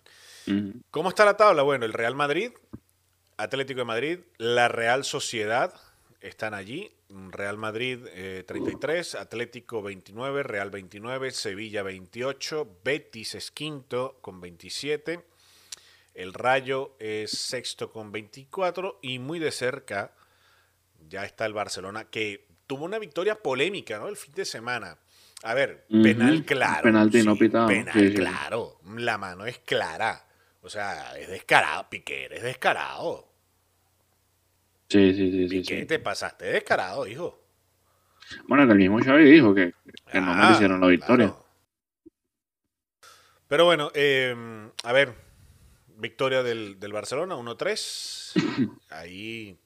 ¿Cómo está la tabla? Bueno, el Real Madrid, Atlético de Madrid, la Real Sociedad están allí. Real Madrid eh, 33, Atlético 29, Real 29, Sevilla 28, Betis es quinto con 27, el Rayo es sexto con 24 y muy de cerca ya está el Barcelona que tuvo una victoria polémica ¿no? el fin de semana. A ver, penal claro. penalti no pitado, Penal sí, sí. claro. La mano es clara. O sea, es descarado. Piqué, eres descarado. Sí, sí, sí, sí, Piqué, sí. te pasaste descarado, hijo. Bueno, que el mismo Xavi dijo que, que no Ah, merecieron la victoria. claro. Pero bueno, eh, a ver, victoria del, del Barcelona, 1-3. Ahí,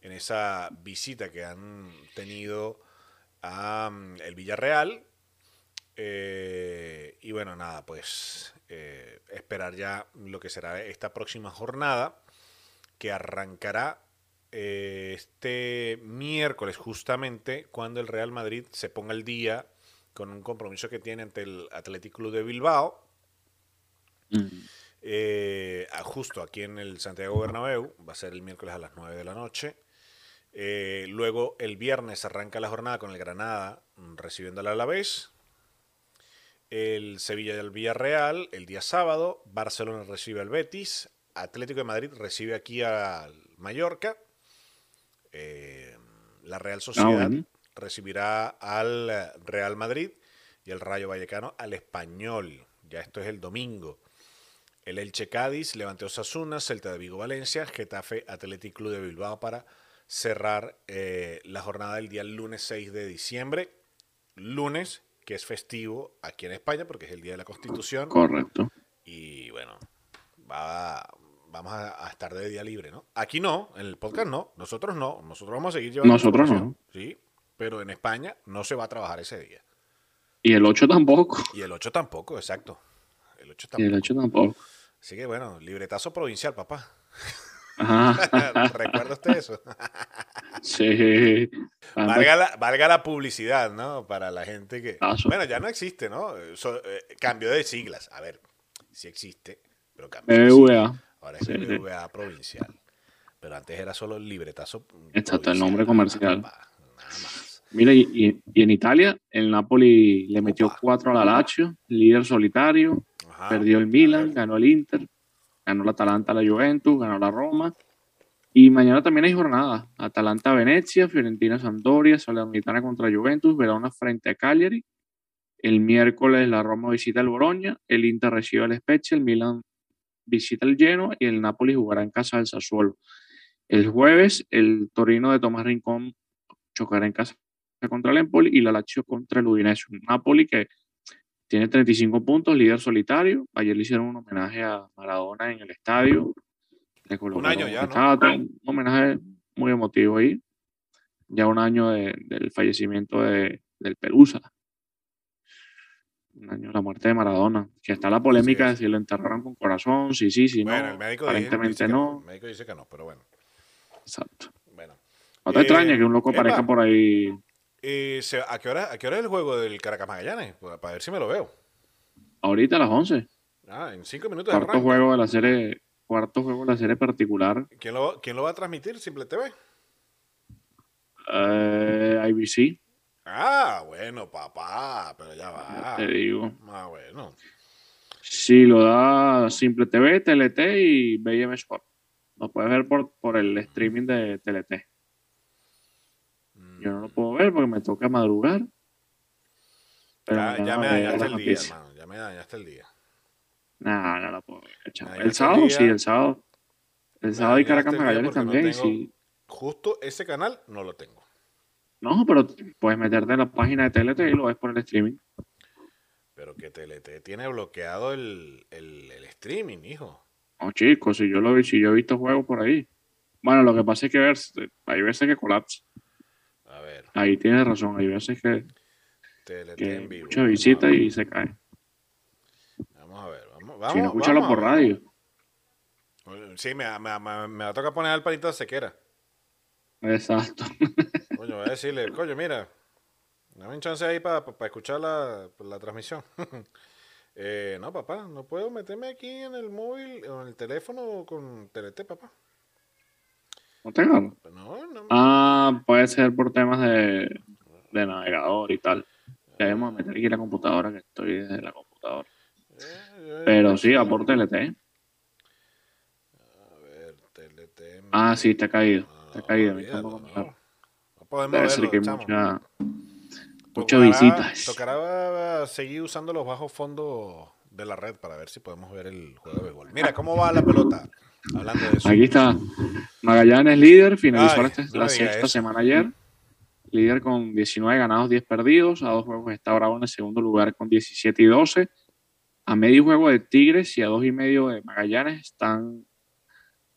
en esa visita que han tenido a mm, el Villarreal. Eh, y bueno, nada, pues eh, esperar ya lo que será esta próxima jornada, que arrancará eh, este miércoles justamente cuando el Real Madrid se ponga al día con un compromiso que tiene ante el Athletic Club de Bilbao, a- justo aquí en el Santiago Bernabéu, va a ser el miércoles a las 9 de la noche. Luego el viernes arranca la jornada con el Granada mm, recibiendo al Alavés. El Sevilla del Villarreal el día sábado. Barcelona recibe al Betis. Atlético de Madrid recibe aquí al Mallorca. Eh, la Real Sociedad bueno. recibirá al eh, Real Madrid y el Rayo Vallecano al Español. Ya esto es el domingo. El Elche Cádiz, Levante Osasuna, Celta de Vigo Valencia, Getafe Athletic Club de Bilbao para cerrar eh, la jornada del día lunes 6 de diciembre. Lunes, que es festivo aquí en España porque es el día de la Constitución. Correcto. Y bueno, va, vamos a, a estar de día libre, ¿no? Aquí no, en el podcast no, nosotros no, nosotros vamos a seguir llevando Nosotros información, Sí, pero en España no se va a trabajar ese día. Y el 8 tampoco. Y el 8 tampoco, exacto. El 8 Y el tampoco. 8 tampoco. Así que bueno, libretazo provincial, papá. ¿Recuerda usted eso? sí. valga, la, valga la publicidad, ¿no? Para la gente que... Ah. Bueno, ya no existe, ¿no? So- eh, cambio de siglas. A ver, sí existe, pero cambio de siglas. Ahora es. BBVA provincial. Pero antes era solo el libretazo. Exacto, el nombre comercial. Nada más. Mira, y, y- y en Italia, el Napoli le metió Opa. 4 al Lazio, líder solitario, Ajá. perdió el A Milan, ganó el Inter, ganó la Atalanta, la Juventus, ganó la Roma. Y mañana también hay jornada. Atalanta Venecia, Fiorentina Sampdoria, Salernitana contra Juventus, Verona frente a Cagliari. El miércoles la Roma visita el Boloña, el Inter recibe al Spezia, el Milan visita el Genoa y el Napoli jugará en casa del Sassuolo. El jueves el Torino de Tomás Rincón chocará en casa contra el Empoli y la Lazio contra el Udinese. Un Napoli que tiene 35 puntos, líder solitario. Ayer le hicieron un homenaje a Maradona en el estadio. Colocaron año ya, ¿no? Un homenaje muy emotivo ahí. Ya un año de- del fallecimiento de, del Pelusa. Un año de la muerte de Maradona. Que está la polémica de si lo enterraron con corazón, sí, sí, sí, bueno, no. el médico Aparentemente dice que no. El médico dice que no, pero bueno. Exacto. Bueno. No te Eh, extraña que un loco epa. aparezca por ahí. Eh, se- ¿a, qué hora, ¿A qué hora es el juego del Caracas Magallanes? Pues, Para ver si me lo veo. Ahorita a las 11. Ah, en cinco minutos Cuarto arranca. juego de la serie. Cuarto juego de la serie particular. ¿Quién lo, ¿Quién lo va a transmitir? Simple TV. Eh, IBC, Ah, bueno, papá, pero ya va. te digo. Ah, bueno. Sí, lo da Simple TV, TLT y BM Sport. Lo puedes ver por, por el streaming de TLT. Yo no lo puedo ver porque me toca madrugar. ya, ya me dañaste el día, hermano. Ya me dañaste el día. Nah, no lo puedo ver. El sábado sí, el sábado. El sábado y Caracas Magallanes también. sí. Justo ese canal no lo tengo. No, pero puedes meterte en la página de TLT y lo ves por el streaming. Pero que TLT tiene bloqueado el, el, streaming, hijo. No, chicos, si yo lo vi, si yo he visto juegos por ahí. Bueno, lo que pasa es que hay veces que colapsa. A ver. Ahí tienes razón, hay veces que, TLT en vivo. mucha visita y se cae. Vamos a ver, vamos, vamos. Si no, escúchalo por radio. Sí, me, me, me, me va a tocar poner al palito de sequera. Exacto. Coño, voy a decirle, coño, mira, dame un chance ahí para escuchar la, la transmisión. eh, no, papá, no puedo meterme aquí en el móvil o en el teléfono con TLT, papá. ¿No tengo? No, no. Ah, puede ser por temas de, de navegador y tal. Debemos meter aquí la computadora, que estoy desde la computadora. Eh, Pero sí, a por TLT. A ver, TLT. Ah, sí, te ha caído. Te ha caído. No, no podemos verlo, que mucha, muchas visitas. Tocará seguir usando los bajos fondos de la red para ver si podemos ver el juego de béisbol. Mira, ¿cómo va la pelota? Hablando de eso. Aquí está. Magallanes líder, finalizó la sexta semana ayer. Líder con 19 ganados, 10 perdidos. A dos juegos está Bravo en el segundo lugar con 17 y 12. A medio juego de Tigres y a dos y medio de Magallanes están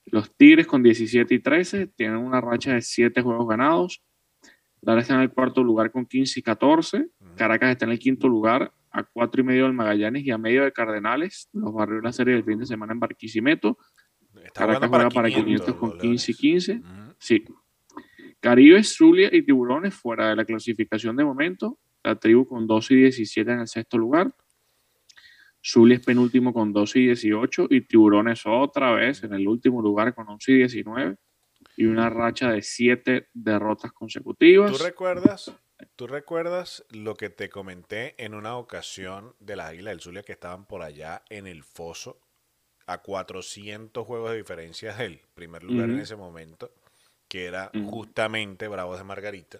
los Tigres con 17 y 13. Tienen una racha de 7 juegos ganados. Lara está en el cuarto lugar con 15 y 14. Caracas está en el quinto lugar a cuatro y medio del Magallanes y a medio de Cardenales. Los barrios de la serie del fin de semana en Barquisimeto. Caracas juega para 500, con 15 y 15. Sí. Caribe, Zulia y Tiburones fuera de la clasificación de momento. La tribu con 12 y 17 en el sexto lugar. Zulia es penúltimo con 12 y 18 y Tiburones otra vez en el último lugar con 11 y 19 y una racha de 7 derrotas consecutivas. ¿Tú recuerdas, ¿Tú recuerdas lo que te comenté en una ocasión de la Águila del Zulia que estaban por allá en el foso a 400 juegos de diferencia del primer lugar en ese momento, que era justamente Bravos de Margarita.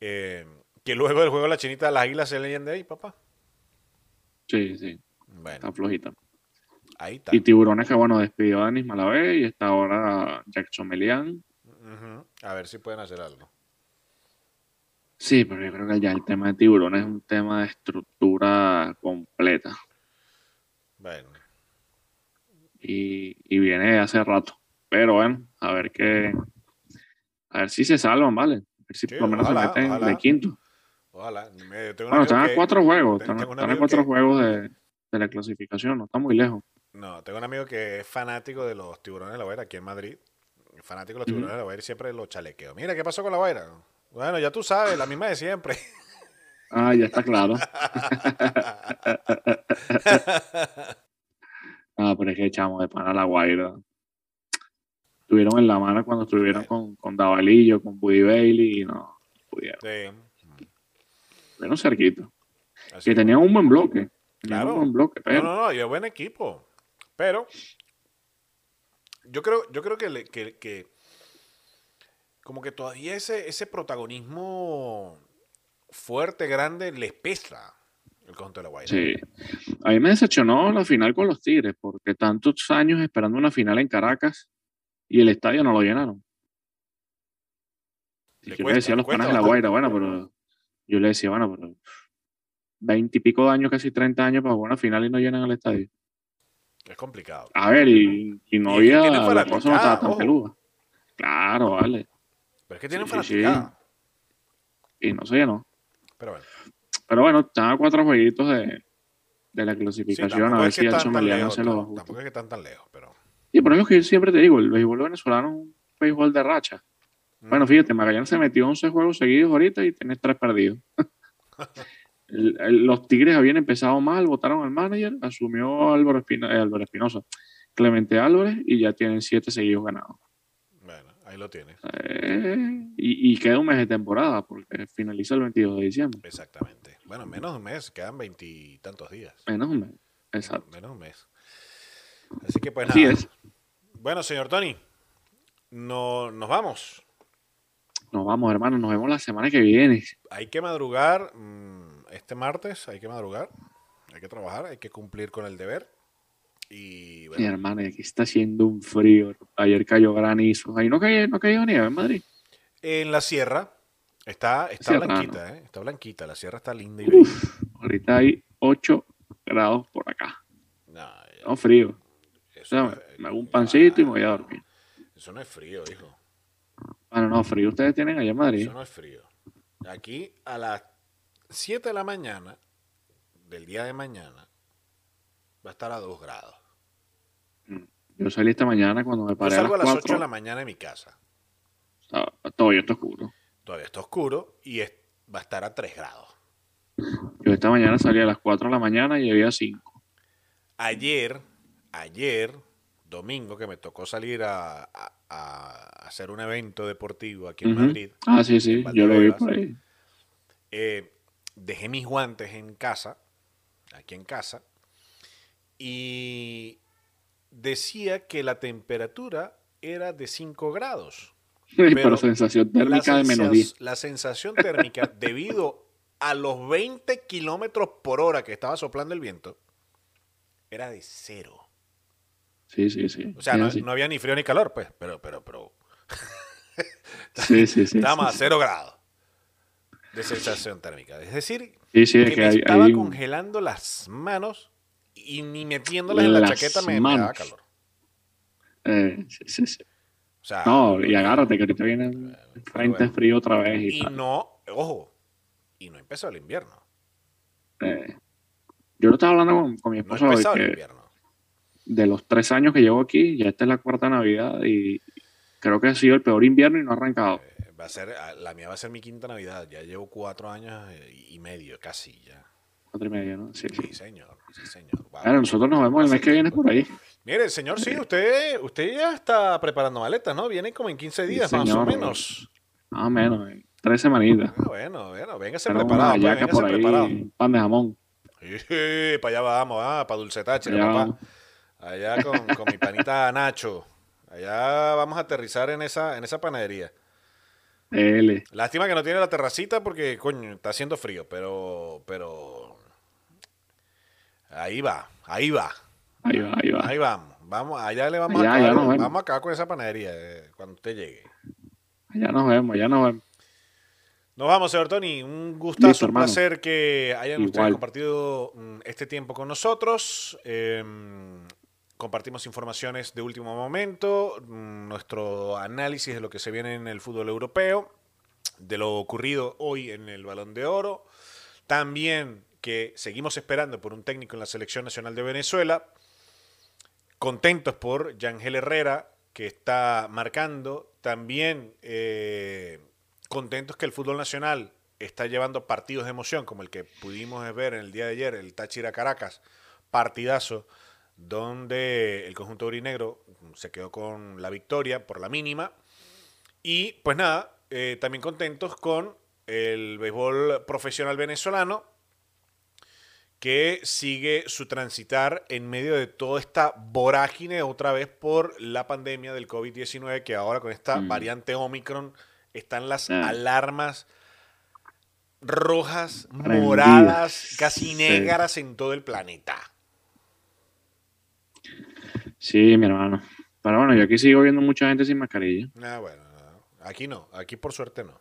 Eh, que luego del juego de la chinita de las águilas se leyen de ahí, papá. Sí, sí. Bueno. Está flojita. Ahí está. Y Tiburones que, bueno, despidió a Denis Malavé y está ahora Jackson Melian. A ver si pueden hacer algo. Sí, pero yo creo que ya el tema de Tiburones es un tema de estructura completa. Bueno y, viene hace rato. Pero bueno, a ver qué. A ver si se salvan, ¿vale? A ver si por lo menos se meten de quinto. Ojalá. bueno, están a cuatro juegos. Están, a cuatro juegos de, de, la clasificación. No está muy lejos. No, tengo un amigo que es fanático de los tiburones de la Guaira aquí en Madrid. Fanático de los tiburones de la Guaira y siempre los chalequeo. Mira, ¿qué pasó con la Guaira? Bueno, ya tú sabes, la misma de siempre. Ah, ya está claro. Ah, pero es que echamos de pana la Guaira. Estuvieron en la mano cuando estuvieron con, con Davalillo, con Buddy Bailey y no pudieron. Sí. Pero cerquito. que tenían un buen bloque. Claro. Un buen bloque, pero... No, no, no, y es buen equipo. Pero yo creo, yo creo que, que, que como que todavía ese, ese protagonismo fuerte, grande, les pesa el conjunto de la Guaira. Sí. A mí me decepcionó la final con los Tigres, porque tantos años esperando una final en Caracas y el estadio no lo llenaron. Y yo le decía a los panas de la Guaira, bueno, pero yo le decía, bueno, pero veinte y pico de años, casi 30 años para jugar una final y no llenan el estadio. Es complicado. A ver, y, no había, la cosa no estaba tan peluda. Claro, vale. Pero es que tienen sí, Y no se llenó. Pero bueno. Pero bueno, están a cuatro jueguitos de, de la clasificación. a ver si el Someliano se lo ajusta. Tampoco es que están tan lejos, pero. Sí, por eso que yo siempre te digo, el béisbol venezolano es un béisbol de racha. Bueno, mm. fíjate, Magallanes se metió 11 juegos seguidos ahorita y tenés tres perdidos. los Tigres habían empezado mal, votaron al manager, asumió Álvaro, eh, Espinosa, Clemente Álvarez y ya tienen siete seguidos ganados. Ahí lo tienes. Eh, y, queda un mes de temporada porque finaliza el 22 de diciembre. Exactamente. Bueno, menos de un mes, quedan veintitantos días. Menos de un mes, exacto. Menos de un mes. Así que pues nada. es. Bueno, señor Tony, no, nos vamos. Nos vamos, hermano. Nos vemos la semana que viene. Hay que madrugar mm, este martes, hay que madrugar, hay que trabajar, hay que cumplir con el deber. Y Mi hermano, aquí está haciendo un frío. Ayer cayó granizo. Ahí no cayó, no cayó nieve en Madrid. en la sierra está, está Sierra, blanquita, ¿eh? Está blanquita, la sierra está linda y bella. Uf, ahorita hay 8 grados por acá. No, frío. O sea, no es- me hago un pancito y me voy a dormir. Eso no es frío, hijo. Bueno, no, frío ustedes tienen allá en Madrid. Eso no es frío. Aquí a las 7 de la mañana del día de mañana va a estar a 2 grados. Yo salí esta mañana cuando me Yo paré a salgo a las las 8 de 4. la mañana de mi casa. estaba- Todo está oscuro. Todavía está oscuro y es- va a estar a 3 grados. Yo esta mañana salí a las 4 de la mañana y había 5. Ayer, ayer, domingo, que me tocó salir a, a- a hacer un evento deportivo aquí en. Madrid, Ah, sí, sí, yo lo vi por ahí. eh, dejé mis guantes en casa, aquí en casa, y decía que la temperatura era de 5 grados. Pero, Pero sensación térmica de menos sensas- 10. la sensación térmica, debido a los 20 kilómetros por hora que estaba soplando el viento, era de cero. Sí, sí, sí. O sea, sí, no, sí. no había ni frío ni calor, pues, pero, pero, pero, sí, sí, sí, sí, a cero grados de sensación térmica. Es decir, Sí, sí, es que que me hay, estaba hay un- congelando las manos y ni metiéndolas en la chaqueta me, manos. calor. eh, sí, sí, sí. O sea, No, y agárrate que ahorita viene frente bueno. frío otra vez y, y no, ojo, y no empezó el invierno. Eh, yo lo estaba hablando con, con mi No esposa hoy, empezó el que invierno. de los tres años que llevo aquí, ya esta es la cuarta Navidad y creo que ha sido el peor invierno y no ha arrancado. Eh, Va a ser, ah, la mía va a ser mi quinta Navidad. Ya llevo cuatro años eh, y medio, casi ya. Cuatro y medio, ¿no? Sí, sí. Sí, señor. Sí, señor. Wow. Bueno, nosotros nos vemos el mes que viene por ahí. Mire, señor, sí, usted, usted ya está preparando maletas, ¿no? Viene como en 15 días, más o menos. Más o menos, en tres semanitas. Ah, bueno, bueno, véngase Tenemos preparado, una pues, por ahí, preparado. pan de jamón. Sí, para allá vamos, ah, para Dulce Táchira, Allá papá. Allá con, con mi panita Nacho. Allá vamos a aterrizar en esa, en esa panadería. L. Lástima que no tiene la terracita porque, coño, está haciendo frío, pero, pero... Ahí va, ahí va. Ahí va, ahí va. Ahí vamos. Vamos, allá le vamos Allá, a acabar. nos vemos. vamos a acabar con esa panadería eh, cuando usted llegue. Allá nos vemos, allá nos vemos. Nos vamos, señor Tony. Un gustazo, Listo, un placer que hayan ustedes Igual. compartido mm, este tiempo con nosotros. Eh, compartimos informaciones de último momento, mm, nuestro análisis de lo que se viene en el fútbol europeo, de lo ocurrido hoy en el Balón de Oro. También que seguimos esperando por un técnico en la Selección Nacional de Venezuela. Contentos por Yangel Herrera, que está marcando. También eh, contentos que el fútbol nacional está llevando partidos de emoción, como el que pudimos ver en el día de ayer, el Táchira Caracas, partidazo, donde el conjunto aurinegro se quedó con la victoria por la mínima. Y pues nada, eh, también contentos con el béisbol profesional venezolano, que sigue su transitar en medio de toda esta vorágine otra vez por la pandemia del COVID-19, que ahora con esta Mm. variante Omicron están las Ah. alarmas rojas, Prendidas. moradas, casi Sí. negras en todo el planeta. Sí, mi hermano. Pero bueno, yo aquí sigo viendo mucha gente sin mascarilla. Ah, bueno, no. aquí no, aquí por suerte no,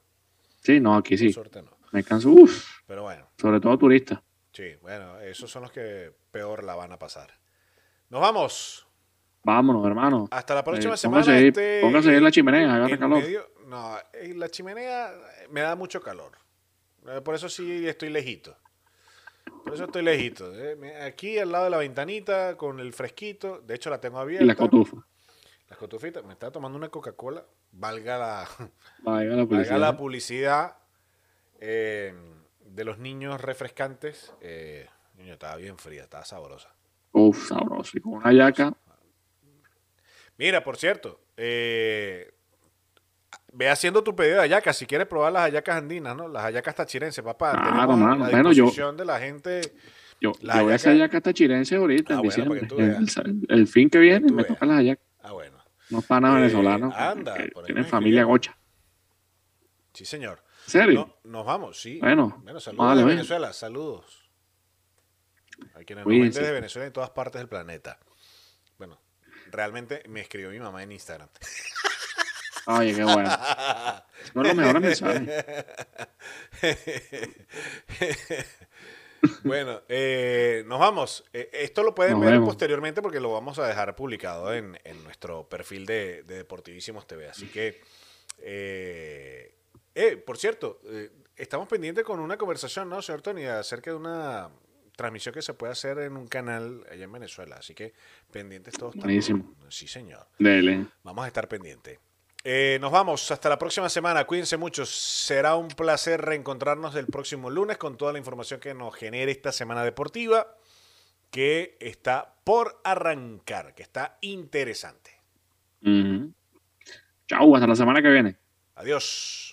Sí, no, aquí por sí. suerte no. Me canso, uff, Pero bueno, sobre todo turistas. Sí, bueno, esos son los que peor la van a pasar. Nos vamos. Vámonos, hermano. Hasta la próxima Eh, semana. póngase este, póngase ahí en la chimenea, agarra calor. medio- no, en la chimenea me da mucho calor. Eh, Por eso sí estoy lejito. Por eso estoy lejito. eh. Aquí al lado de la ventanita con el fresquito. De hecho la tengo abierta. Y la cotufa. Las cotufitas. Me estaba tomando una Coca-Cola. Valga la, Vaya la valga publicidad. la publicidad eh, de los niños refrescantes. Eh, niño, estaba bien fría, estaba sabrosa. Uf, sabroso. Y con una yaca. Mira, por cierto, eh, ve haciendo tu pedido de hallacas. Si quieres probar las hallacas andinas, ¿no? Las hallacas tachirenses, papá. Claro, Tenemos mano. Bueno, yo- de la gente. Yo, yo voy a hacer hallaca- yaca hasta chirense ahorita, Ah, en diciembre. el, el fin que viene me toca las hallacas. Ah, bueno. Unos panas Eh, venezolanos anda, por tienen familia gocha. Sí, señor. ¿Serio? nos vamos, sí. Bueno, bueno saludos de Venezuela, saludos. A quienes nos ven desde Venezuela y en todas partes del planeta. Bueno, realmente me escribió mi mamá en Instagram. Oye, qué bueno. No bueno, eh, nos vamos. Eh, esto lo pueden ver posteriormente porque lo vamos a dejar publicado en, nuestro perfil de, Deportivísimos TV. Así que, eh, por cierto, estamos pendientes con una conversación, ¿no, señor Tony? Acerca de una transmisión que se puede hacer en un canal allá en Venezuela. Así que pendientes todos. Buenísimo. Sí, señor. Dele. Vamos a estar pendientes. Eh, nos vamos hasta la próxima semana. Cuídense mucho. Será un placer reencontrarnos el próximo lunes con toda la información que nos genere esta semana deportiva que está por arrancar, que está interesante. Chau, hasta la semana que viene. Adiós.